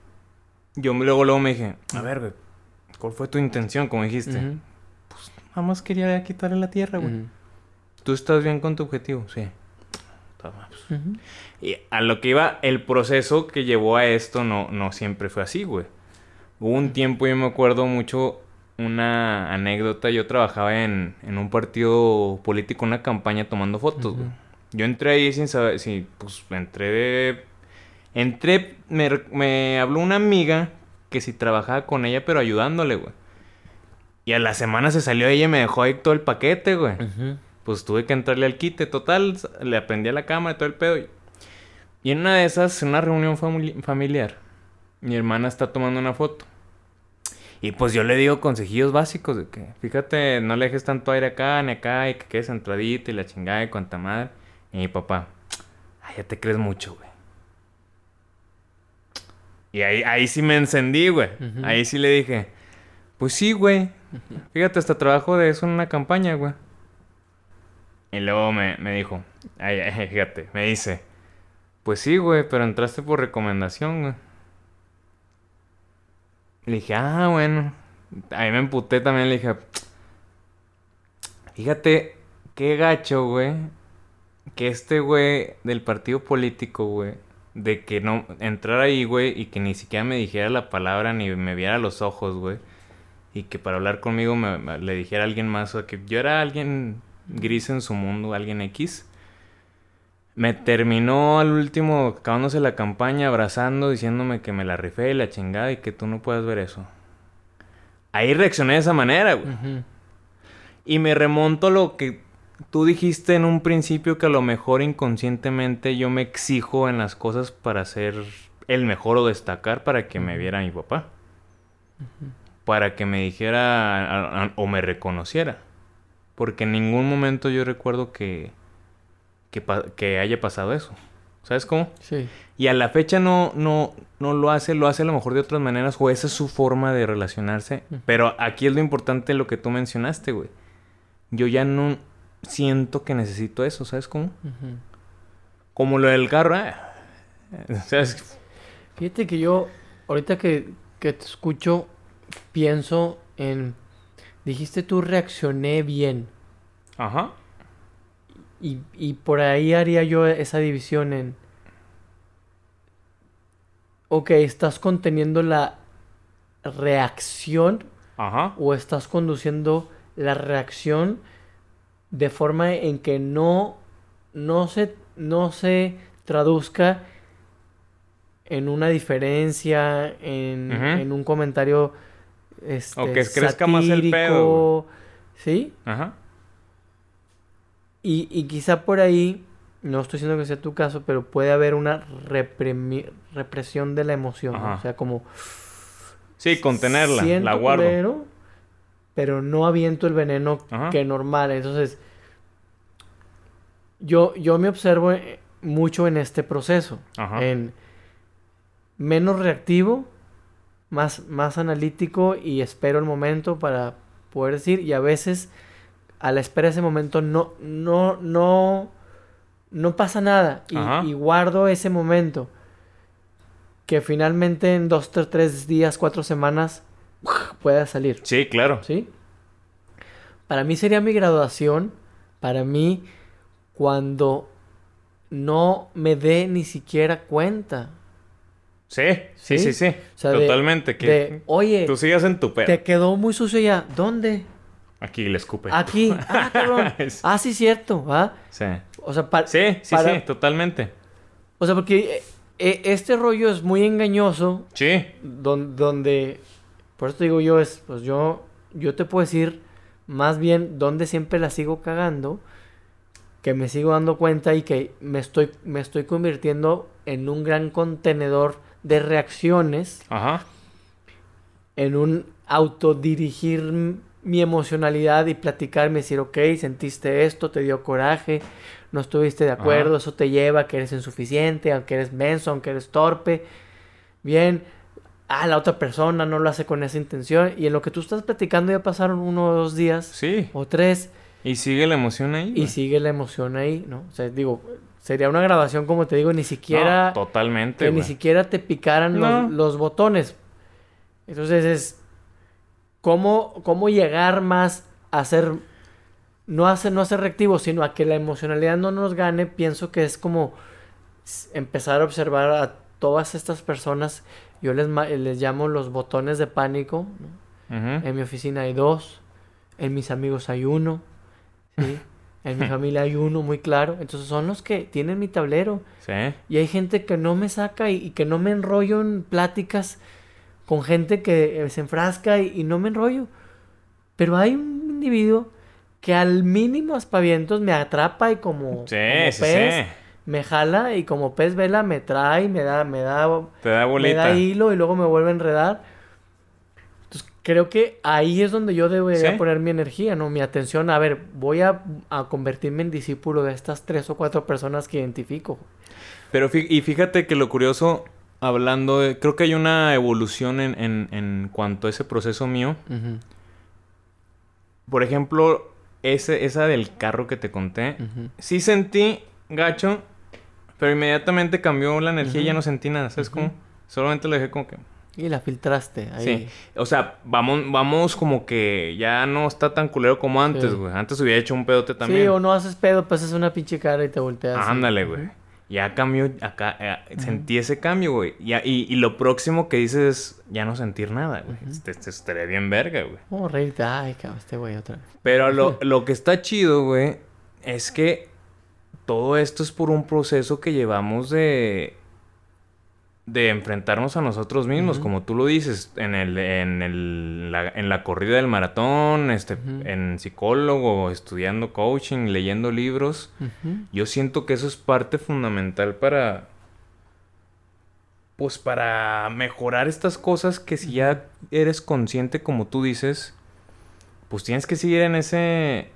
Yo luego, luego me dije, a ver, güey, ¿cuál fue tu intención? Como dijiste. Nada más quería quitarle la tierra, güey. ¿Tú estás bien con tu objetivo? Sí. Toma, pues. Y a lo que iba, el proceso que llevó a esto no, no siempre fue así, güey. Hubo un tiempo, yo me acuerdo mucho, una anécdota. Yo trabajaba en, en un partido político, una campaña tomando fotos, güey. Yo entré ahí sin saber, sí, pues entré de... Entré, me, me habló una amiga que si trabajaba con ella, pero ayudándole, güey. Y a la semana se salió ella y me dejó ahí todo el paquete, güey pues tuve que entrarle al quite. Total, le aprendí a la cámara y todo el pedo. Y en una de esas, en una reunión famili- familiar, mi hermana está tomando una foto. Y pues yo le digo consejillos básicos de que, fíjate, no le dejes tanto aire acá ni acá y que quede centradito y la chingada y cuanta madre. Y mi papá, ay, ya te crees mucho, güey. Y ahí, ahí sí me encendí, güey. Ahí sí le dije, pues sí, güey. Fíjate, hasta trabajo de eso en una campaña, güey. Y luego me, me dijo, ay, ay, fíjate, me dice, pues sí, güey, pero entraste por recomendación, güey. Le dije, ah, bueno. Ahí me emputé también, le dije, fíjate, qué gacho, güey, que este güey del partido político, güey, de que no entrara ahí, güey, y que ni siquiera me dijera la palabra ni me viera a los ojos, güey. Y que para hablar conmigo me, me- le dijera a alguien más, o que yo era alguien gris en su mundo, alguien X. Me terminó al último, acabándose la campaña, abrazando, diciéndome que me la rifé y la chingada y que tú no puedes ver eso. Ahí reaccioné de esa manera, güey. Y me remonto a lo que tú dijiste en un principio que a lo mejor inconscientemente yo me exijo en las cosas para ser el mejor o destacar para que me viera mi papá. Para que me dijera a- a- o me reconociera. Porque en ningún momento yo recuerdo que, que, que haya pasado eso. ¿Sabes cómo? Sí. Y a la fecha no, no, no lo hace, lo hace a lo mejor de otras maneras, o esa es su forma de relacionarse. Pero aquí es lo importante lo que tú mencionaste, güey. Yo ya no siento que necesito eso, ¿sabes cómo? Como lo del carro, ah, ¿sabes? Fíjate que yo, ahorita que, que te escucho, pienso en... Dijiste tú reaccioné bien. Ajá. Y, y por ahí haría yo esa división en... Ok, ¿estás conteniendo la reacción Ajá. o estás conduciendo la reacción de forma en que no, no, se, no se traduzca en una diferencia, en, en un comentario este, O que crezca más el pedo, satírico, ¿Sí? Ajá. Y, y quizá por ahí, no estoy diciendo que sea tu caso, pero puede haber una reprimi- represión de la emoción. O sea, como... Sí, contenerla, la guardo. culero, pero no aviento el veneno Ajá. que normal. Entonces, yo, yo me observo eh, mucho en este proceso. Ajá. En menos reactivo, más, más analítico y espero el momento para poder decir. Y a veces, a la espera de ese momento, no, no, no, no pasa nada. Y, guardo ese momento. Que finalmente en dos, tres, tres días, cuatro semanas, pueda salir. Sí, claro. ¿Sí? para mí sería mi graduación, para mí, cuando no me dé ni siquiera cuenta. Sí, sí, sí, sí. O sea, de- Totalmente. que de, oye, tú sigas en tu pedo. te quedó muy sucio ya. ¿Dónde? Aquí le escupe. Aquí. Ah, cabrón. Ah, sí, cierto. ¿va? Sí. O sea, pa- Sí, sí, para- sí, totalmente. O sea, porque eh, eh, este rollo es muy engañoso. Sí. don- donde, por eso te digo yo, es, pues yo, yo te puedo decir más bien donde siempre la sigo cagando, que me sigo dando cuenta y que me estoy, me estoy convirtiendo en un gran contenedor de reacciones, Ajá. en un autodirigir mi emocionalidad y platicarme, decir, ok, sentiste esto, te dio coraje, no estuviste de acuerdo, Ajá. eso te lleva a que eres insuficiente, aunque eres menso, aunque eres torpe. Bien, ah, la otra persona no lo hace con esa intención. Y en lo que tú estás platicando ya pasaron uno o dos días Sí. o tres Y sigue la emoción ahí. y güey. sigue la emoción ahí, ¿no? O sea, digo, sería una grabación, como te digo, ni siquiera... No, totalmente. que ni güey. siquiera te picaran No. los, los botones. Entonces es cómo, cómo llegar más a ser, no a ser, no a ser reactivo, sino a que la emocionalidad no nos gane. Pienso que es como empezar a observar a todas estas personas. Yo les, les llamo los botones de pánico. ¿no? Ujú. En mi oficina hay dos, en mis amigos hay uno, ¿sí? En mi familia hay uno muy claro. Entonces son los que tienen mi tablero. Sí. Y hay gente que no me saca y, y que no me enrollo en pláticas con gente que eh, se enfrasca y, y no me enrollo. Pero hay un individuo que al mínimo aspavientos me atrapa y como, Sí, como sí, pez me jala y como pez vela me trae, me da, me da, Te da me da hilo y luego me vuelve a enredar. Creo que ahí es donde yo debería Sí. poner mi energía, ¿no? Mi atención. A ver, voy a, a convertirme en discípulo de estas tres o cuatro personas que identifico. Pero fí- y fíjate que lo curioso, hablando de... Creo que hay una evolución en, en, en cuanto a ese proceso mío. Por ejemplo, ese, esa del carro que te conté. Sí sentí gacho, pero inmediatamente cambió la energía y ya no sentí nada. ¿Sabes cómo? Solamente lo dejé como que... Y la filtraste ahí. Sí. O sea, vamos, vamos como que ya no está tan culero como antes, Sí. güey. Antes hubiera hecho un pedote también. Sí, o no haces pedo, pues es una pinche cara y te volteas. Ándale, güey. Ya cambió, acá, eh, sentí ese cambio, güey. Y, y lo próximo que dices es ya no sentir nada, güey. Estaría bien verga, güey. Oh, reírte. Ay, cabrón, este güey otra vez. Pero lo, lo que está chido, güey, es que todo esto es por un proceso que llevamos de de enfrentarnos a nosotros mismos, como tú lo dices, en el, en el, la, en la corrida del maratón, este, en psicólogo, estudiando coaching, leyendo libros. Yo siento que eso es parte fundamental para. Pues para mejorar estas cosas que si ya eres consciente, como tú dices, pues tienes que seguir en ese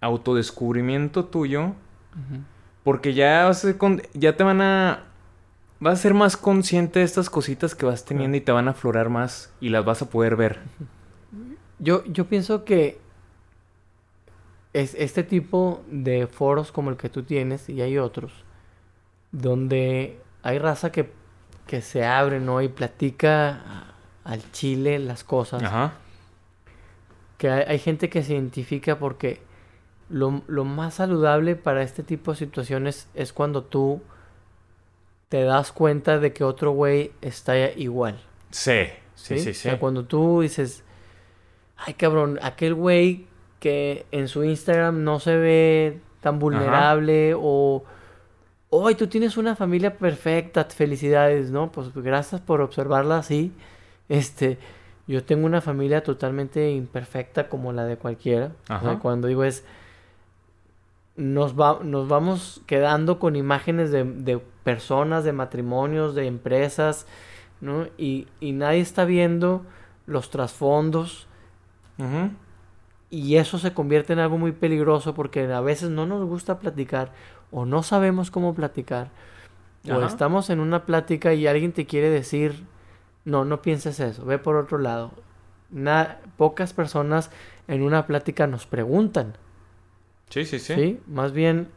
autodescubrimiento tuyo. Porque ya, ya te van a. Vas a ser más consciente de estas cositas que vas teniendo y te van a aflorar más y las vas a poder ver. Yo, yo pienso que es este tipo de foros como el que tú tienes y hay otros donde hay raza que, que se abre, ¿no? Y platica al chile las cosas. Ajá. Que hay, hay gente que se identifica porque lo, lo más saludable para este tipo de situaciones es cuando tú te das cuenta de que otro güey está igual. Sí, sí, ¿sí? sí, O sí. sea, cuando tú dices, ay cabrón, aquel güey que en su Instagram no se ve tan vulnerable o, hoy tú tienes una familia perfecta, felicidades, ¿no? Pues gracias por observarla así. Este, yo tengo una familia totalmente imperfecta como la de cualquiera. O sea, Ajá. cuando digo es, nos, va, nos vamos quedando con imágenes de, de personas, de matrimonios, de empresas, ¿no? Y, y nadie está viendo los trasfondos y eso se convierte en algo muy peligroso porque a veces no nos gusta platicar o no sabemos cómo platicar o estamos en una plática y alguien te quiere decir, no, no pienses eso, ve por otro lado. Na- pocas personas en una plática nos preguntan. Sí, sí, sí. ¿Sí? Más bien,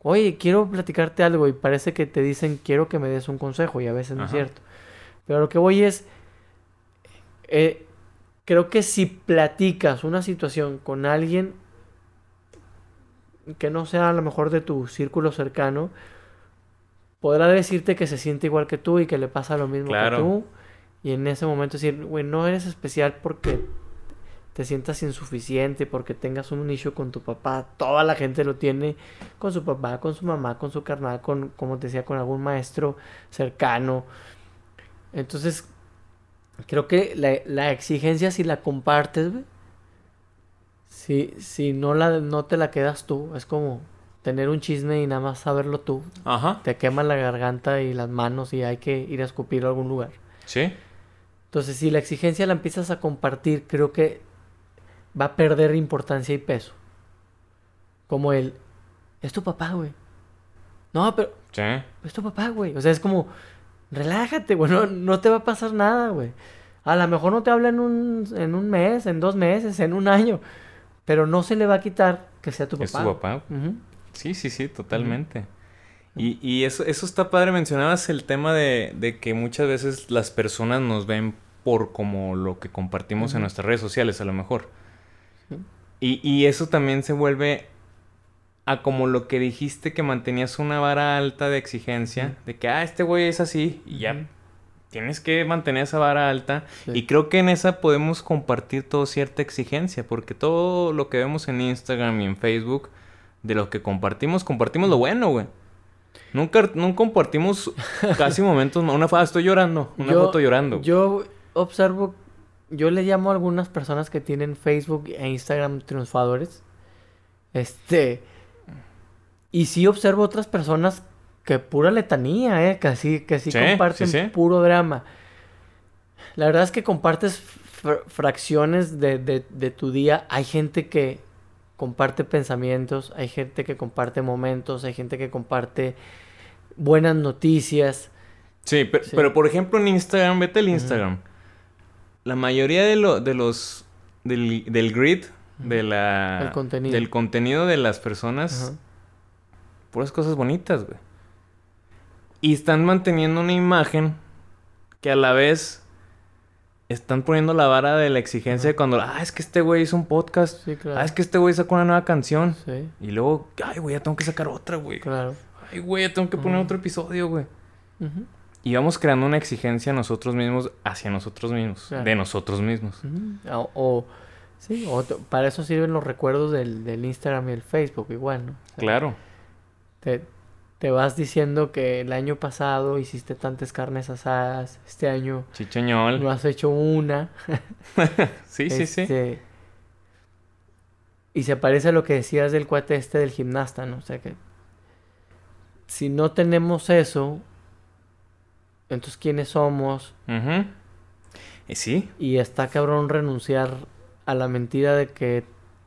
oye, quiero platicarte algo y parece que te dicen, quiero que me des un consejo y a veces no es cierto. Pero lo que voy es, eh, creo que si platicas una situación con alguien que no sea a lo mejor de tu círculo cercano, podrá decirte que se siente igual que tú y que le pasa lo mismo Claro. que tú. Y en ese momento decir, güey, no eres especial porque te sientas insuficiente, porque tengas un issue con tu papá. Toda la gente lo tiene con su papá, con su mamá, con su carnal, con, como te decía, con algún maestro cercano. Entonces, creo que la, la exigencia si la compartes, si, si no, la, no te la quedas tú, es como tener un chisme y nada más saberlo tú. Ajá. Te quema la garganta y las manos y hay que ir a escupirlo a algún lugar. Sí. Entonces, si la exigencia la empiezas a compartir, creo que va a perder importancia y peso. Como el, es tu papá, güey. No, pero Sí. es tu papá, güey. O sea, es como, relájate, güey. No, no te va a pasar nada, güey. A lo mejor no te habla en un, en un mes, en dos meses, en un año. Pero no se le va a quitar que sea tu papá. Es tu papá. Ujú. Sí, sí, sí, totalmente. Y, y eso, eso está padre. Mencionabas el tema de, de que muchas veces las personas nos ven por como lo que compartimos en nuestras redes sociales, a lo mejor. Y, y eso también se vuelve a como lo que dijiste que mantenías una vara alta de exigencia, de que, ah, este güey es así, y ya tienes que mantener esa vara alta. Sí. Y creo que en esa podemos compartir todo cierta exigencia, porque todo lo que vemos en Instagram y en Facebook, de lo que compartimos, compartimos lo bueno, güey. Nunca, nunca compartimos casi momentos, una foto, estoy llorando, una Yo- foto llorando. Yo observo, yo le llamo a algunas personas que tienen Facebook e Instagram triunfadores. Este. Y sí observo otras personas que pura letanía, ¿eh? Que así, que sí Sí, comparten sí, sí. puro drama. La verdad es que compartes fr- fracciones de, de- de tu día. Hay gente que comparte pensamientos, hay gente que comparte momentos, hay gente que comparte buenas noticias. Sí, pero, Sí. pero por ejemplo en Instagram, vete al Instagram. La mayoría de, lo, de los... Del, del grid, de la... Contenido. Del contenido de las personas, Ajá. puras cosas bonitas, güey. Y están manteniendo una imagen que a la vez están poniendo la vara de la exigencia de cuando, ah, es que este güey hizo un podcast, Sí, claro. ah, es que este güey sacó una nueva canción. Sí, Y luego, ay, güey, ya tengo que sacar otra, güey. claro. Ay, güey, ya tengo que poner otro episodio, güey. Y vamos creando una exigencia nosotros mismos hacia nosotros mismos, Claro. de nosotros mismos. O, o- sí, o para eso sirven los recuerdos del, del Instagram y el Facebook, igual, ¿no? O sea, Claro. Te, te vas diciendo que el año pasado hiciste tantas carnes asadas, este año Chicheñol. no has hecho una. Sí, sí, sí. este, Y se parece a lo que decías del cuate este del gimnasta, ¿no? O sea que si no tenemos eso, entonces ¿quiénes somos? Y sí, Y está cabrón renunciar a la mentira de que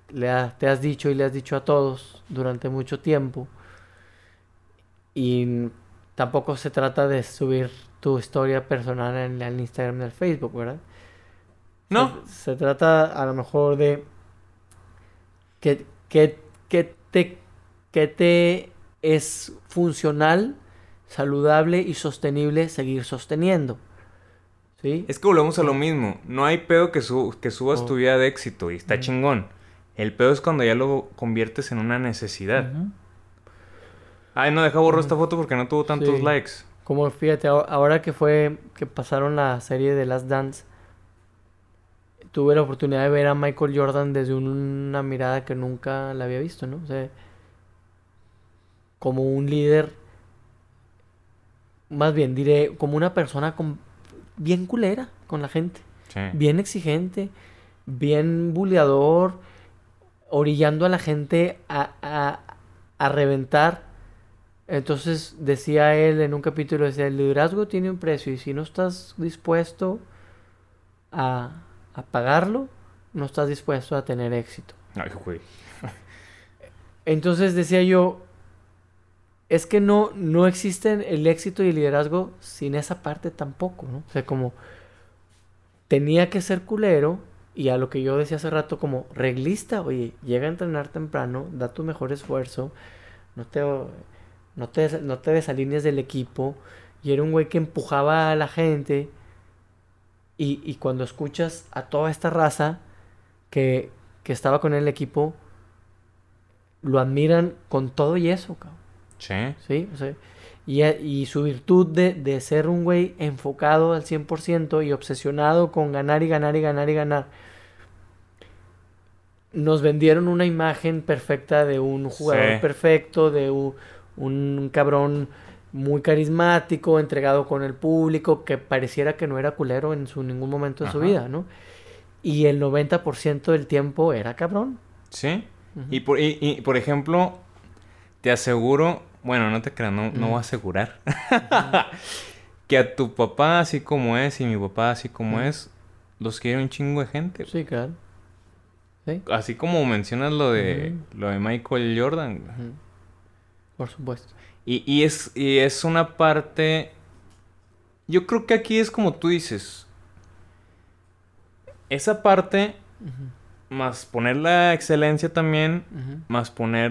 le ha- te has dicho y le has dicho a todos durante mucho tiempo. Y tampoco se trata de subir tu historia personal en el Instagram y el Facebook, ¿verdad? no. Se, se trata a lo mejor de que, que, que te, que te es funcional, saludable y sostenible seguir sosteniendo. ¿Sí? Es que volvemos a lo mismo. No hay pedo que, su- que subas Oh. tu vida de éxito y está chingón. El pedo es cuando ya lo conviertes en una necesidad. Ay, no, deja borro Ujú. esta foto porque no tuvo tantos Sí. likes. Como fíjate, ahora- que fue que pasaron la serie de Last Dance, tuve la oportunidad de ver a Michael Jordan desde un- una mirada que nunca la había visto, ¿no? O sea, como un líder, más bien diré, como una persona con, bien culera con la gente, Sí. bien exigente, bien buleador, orillando a la gente a, a, a reventar. Entonces decía él en un capítulo, decía, el liderazgo tiene un precio y si no estás dispuesto a, a pagarlo, no estás dispuesto a tener éxito. Ay, güey. Entonces decía yo, es que no, no existen el éxito y el liderazgo sin esa parte tampoco, ¿no? O sea, como tenía que ser culero y a lo que yo decía hace rato como reglista, oye, llega a entrenar temprano, da tu mejor esfuerzo, no te, no te, no te del equipo y era un güey que empujaba a la gente Y, y cuando escuchas a toda esta raza que, que estaba con el equipo, lo admiran con todo y eso, cabrón. Sí. Sí, y, y su virtud de, de ser un güey enfocado al 100% y obsesionado con ganar y ganar y ganar y ganar. Nos vendieron una imagen perfecta de un jugador Sí. perfecto, de un, un cabrón muy carismático, entregado con el público, que pareciera que no era culero en su ningún momento de su vida, ¿no? Y el 90% del tiempo era cabrón. Sí. Y por, y, y, por ejemplo, te aseguro, bueno, no te creas, no, no Mm. voy a asegurar, que a tu papá así como es y mi papá así como Mm. es, los quiere un chingo de gente. Sí, claro. Sí, Así como mencionas lo de, lo de Michael Jordan. por supuesto. Y, y es, y es una parte... Yo creo que aquí es como tú dices. Esa parte, más poner la excelencia también, más poner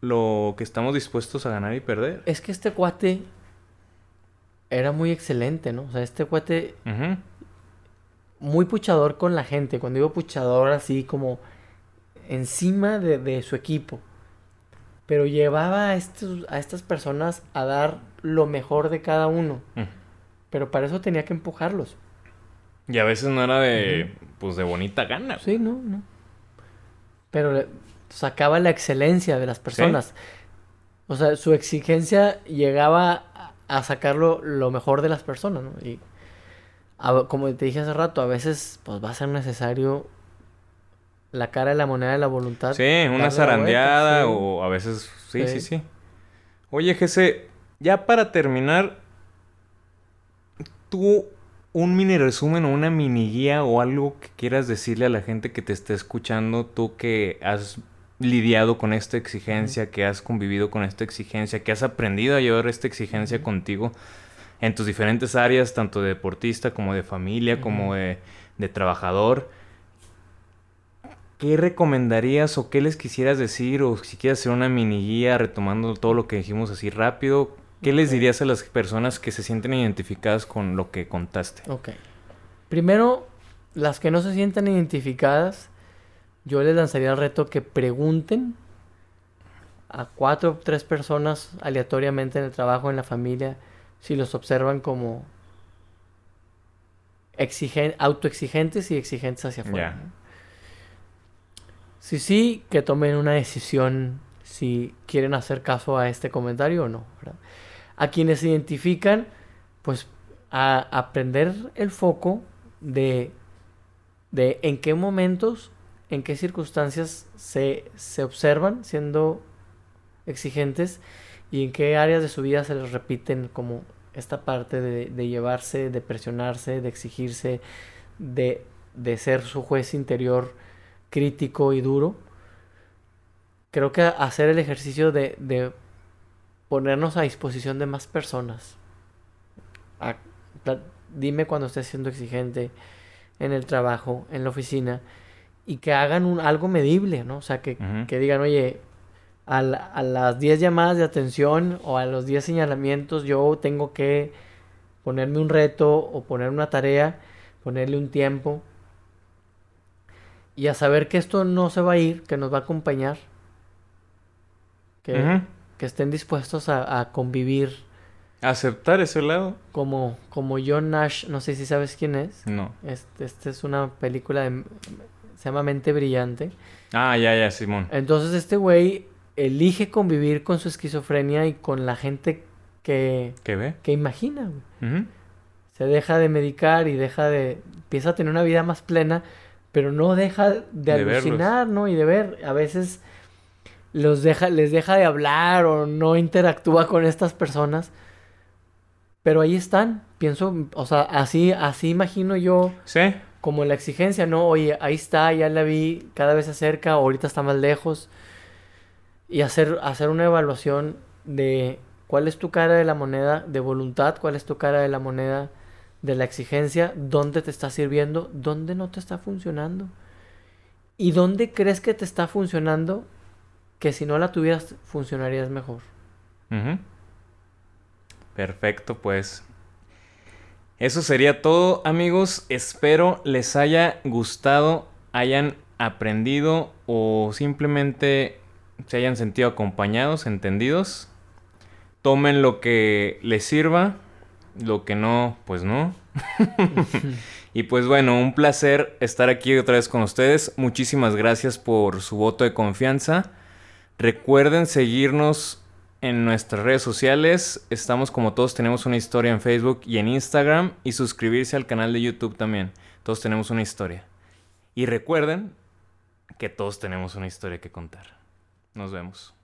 lo, que estamos dispuestos a ganar y perder. Es que este cuate era muy excelente, ¿no? O sea, este cuate Ujú. muy puchador con la gente. Cuando digo puchador, así como encima de, de su equipo. Pero llevaba a, estos, a estas personas a dar lo mejor de cada uno. Mm. Pero para eso tenía que empujarlos. Y a veces no era de, pues de bonita gana. Sí, no, no. Pero sacaba la excelencia de las personas. O sea, su exigencia llegaba a, a sacar lo, mejor de las personas, ¿no? Y a- como te dije hace rato, a veces pues va a ser necesario la cara de la moneda de la voluntad. Sí, una zarandeada vuelta, sí. o a veces... Sí, sí, Sí. sí. Oye, Jesse, ya para terminar, tú un mini resumen o una mini guía o algo que quieras decirle a la gente que te esté escuchando, tú que has lidiado con esta exigencia, que has convivido con esta exigencia, que has aprendido a llevar esta exigencia contigo en tus diferentes áreas, tanto de deportista como de familia, como de, de trabajador. ¿Qué recomendarías o qué les quisieras decir? O si quieres hacer una mini guía retomando todo lo que dijimos así rápido, ¿qué les dirías a las personas que se sienten identificadas con lo que contaste? Ok. Primero, las que no se sientan identificadas, yo les lanzaría el reto que pregunten a cuatro o tres personas aleatoriamente en el trabajo, en la familia, si los observan como exigen autoexigentes y exigentes hacia afuera. ¿no? Si sí, que tomen una decisión si quieren hacer caso a este comentario o no. ¿verdad? A quienes se identifican, pues a aprender el foco de, de en qué momentos, en qué circunstancias se, se observan siendo exigentes y en qué áreas de su vida se les repiten como esta parte de, llevarse, de presionarse, de exigirse, de, de ser su juez interior crítico y duro. Creo que hacer el ejercicio de, de ponernos a disposición de más personas. Dime cuando estés siendo exigente en el trabajo, en la oficina, y que hagan un, algo medible, ¿no? O sea, que, que digan, oye, a, la- a las 10 llamadas de atención o a los 10 señalamientos yo tengo que ponerme un reto o poner una tarea, ponerle un tiempo y a saber que esto no se va a ir, que nos va a acompañar, que, que estén dispuestos a, a convivir ¿Aceptar ese lado? como, como John Nash, no sé si sabes quién es. No. Este, este es una película de, se llama Mente Brillante. Ah, ya, ya, Simón. Entonces este güey elige convivir con su esquizofrenia y con la gente que, ¿Qué ve? que imagina. güey. Se deja de medicar y deja de... Empieza a tener una vida más plena, pero no deja de, De verlos. alucinar, ¿no? Y de ver. A veces los deja, les deja de hablar o no interactúa con estas personas. Pero ahí están. Pienso, o sea, así, así imagino yo Sí. Como la exigencia, ¿no? Oye, ahí está, ya la vi, cada vez se acerca, ahorita está más lejos. Y hacer, hacer una evaluación de cuál es tu cara de la moneda de voluntad, cuál es tu cara de la moneda de la exigencia, dónde te está sirviendo, dónde no te está funcionando. Y dónde crees que te está funcionando que si no la tuvieras funcionarías mejor. Perfecto, pues. Eso sería todo, amigos. Espero les haya gustado, hayan aprendido o simplemente se hayan sentido acompañados, entendidos. Tomen lo que les sirva, lo que no, pues no. y pues bueno, un placer estar aquí otra vez con ustedes. Muchísimas gracias por su voto de confianza. Recuerden seguirnos en nuestras redes sociales. Estamos como todos tenemos una historia en Facebook y en Instagram. Y suscribirse al canal de YouTube también. Todos tenemos una historia. Y recuerden que todos tenemos una historia que contar. Nos vemos.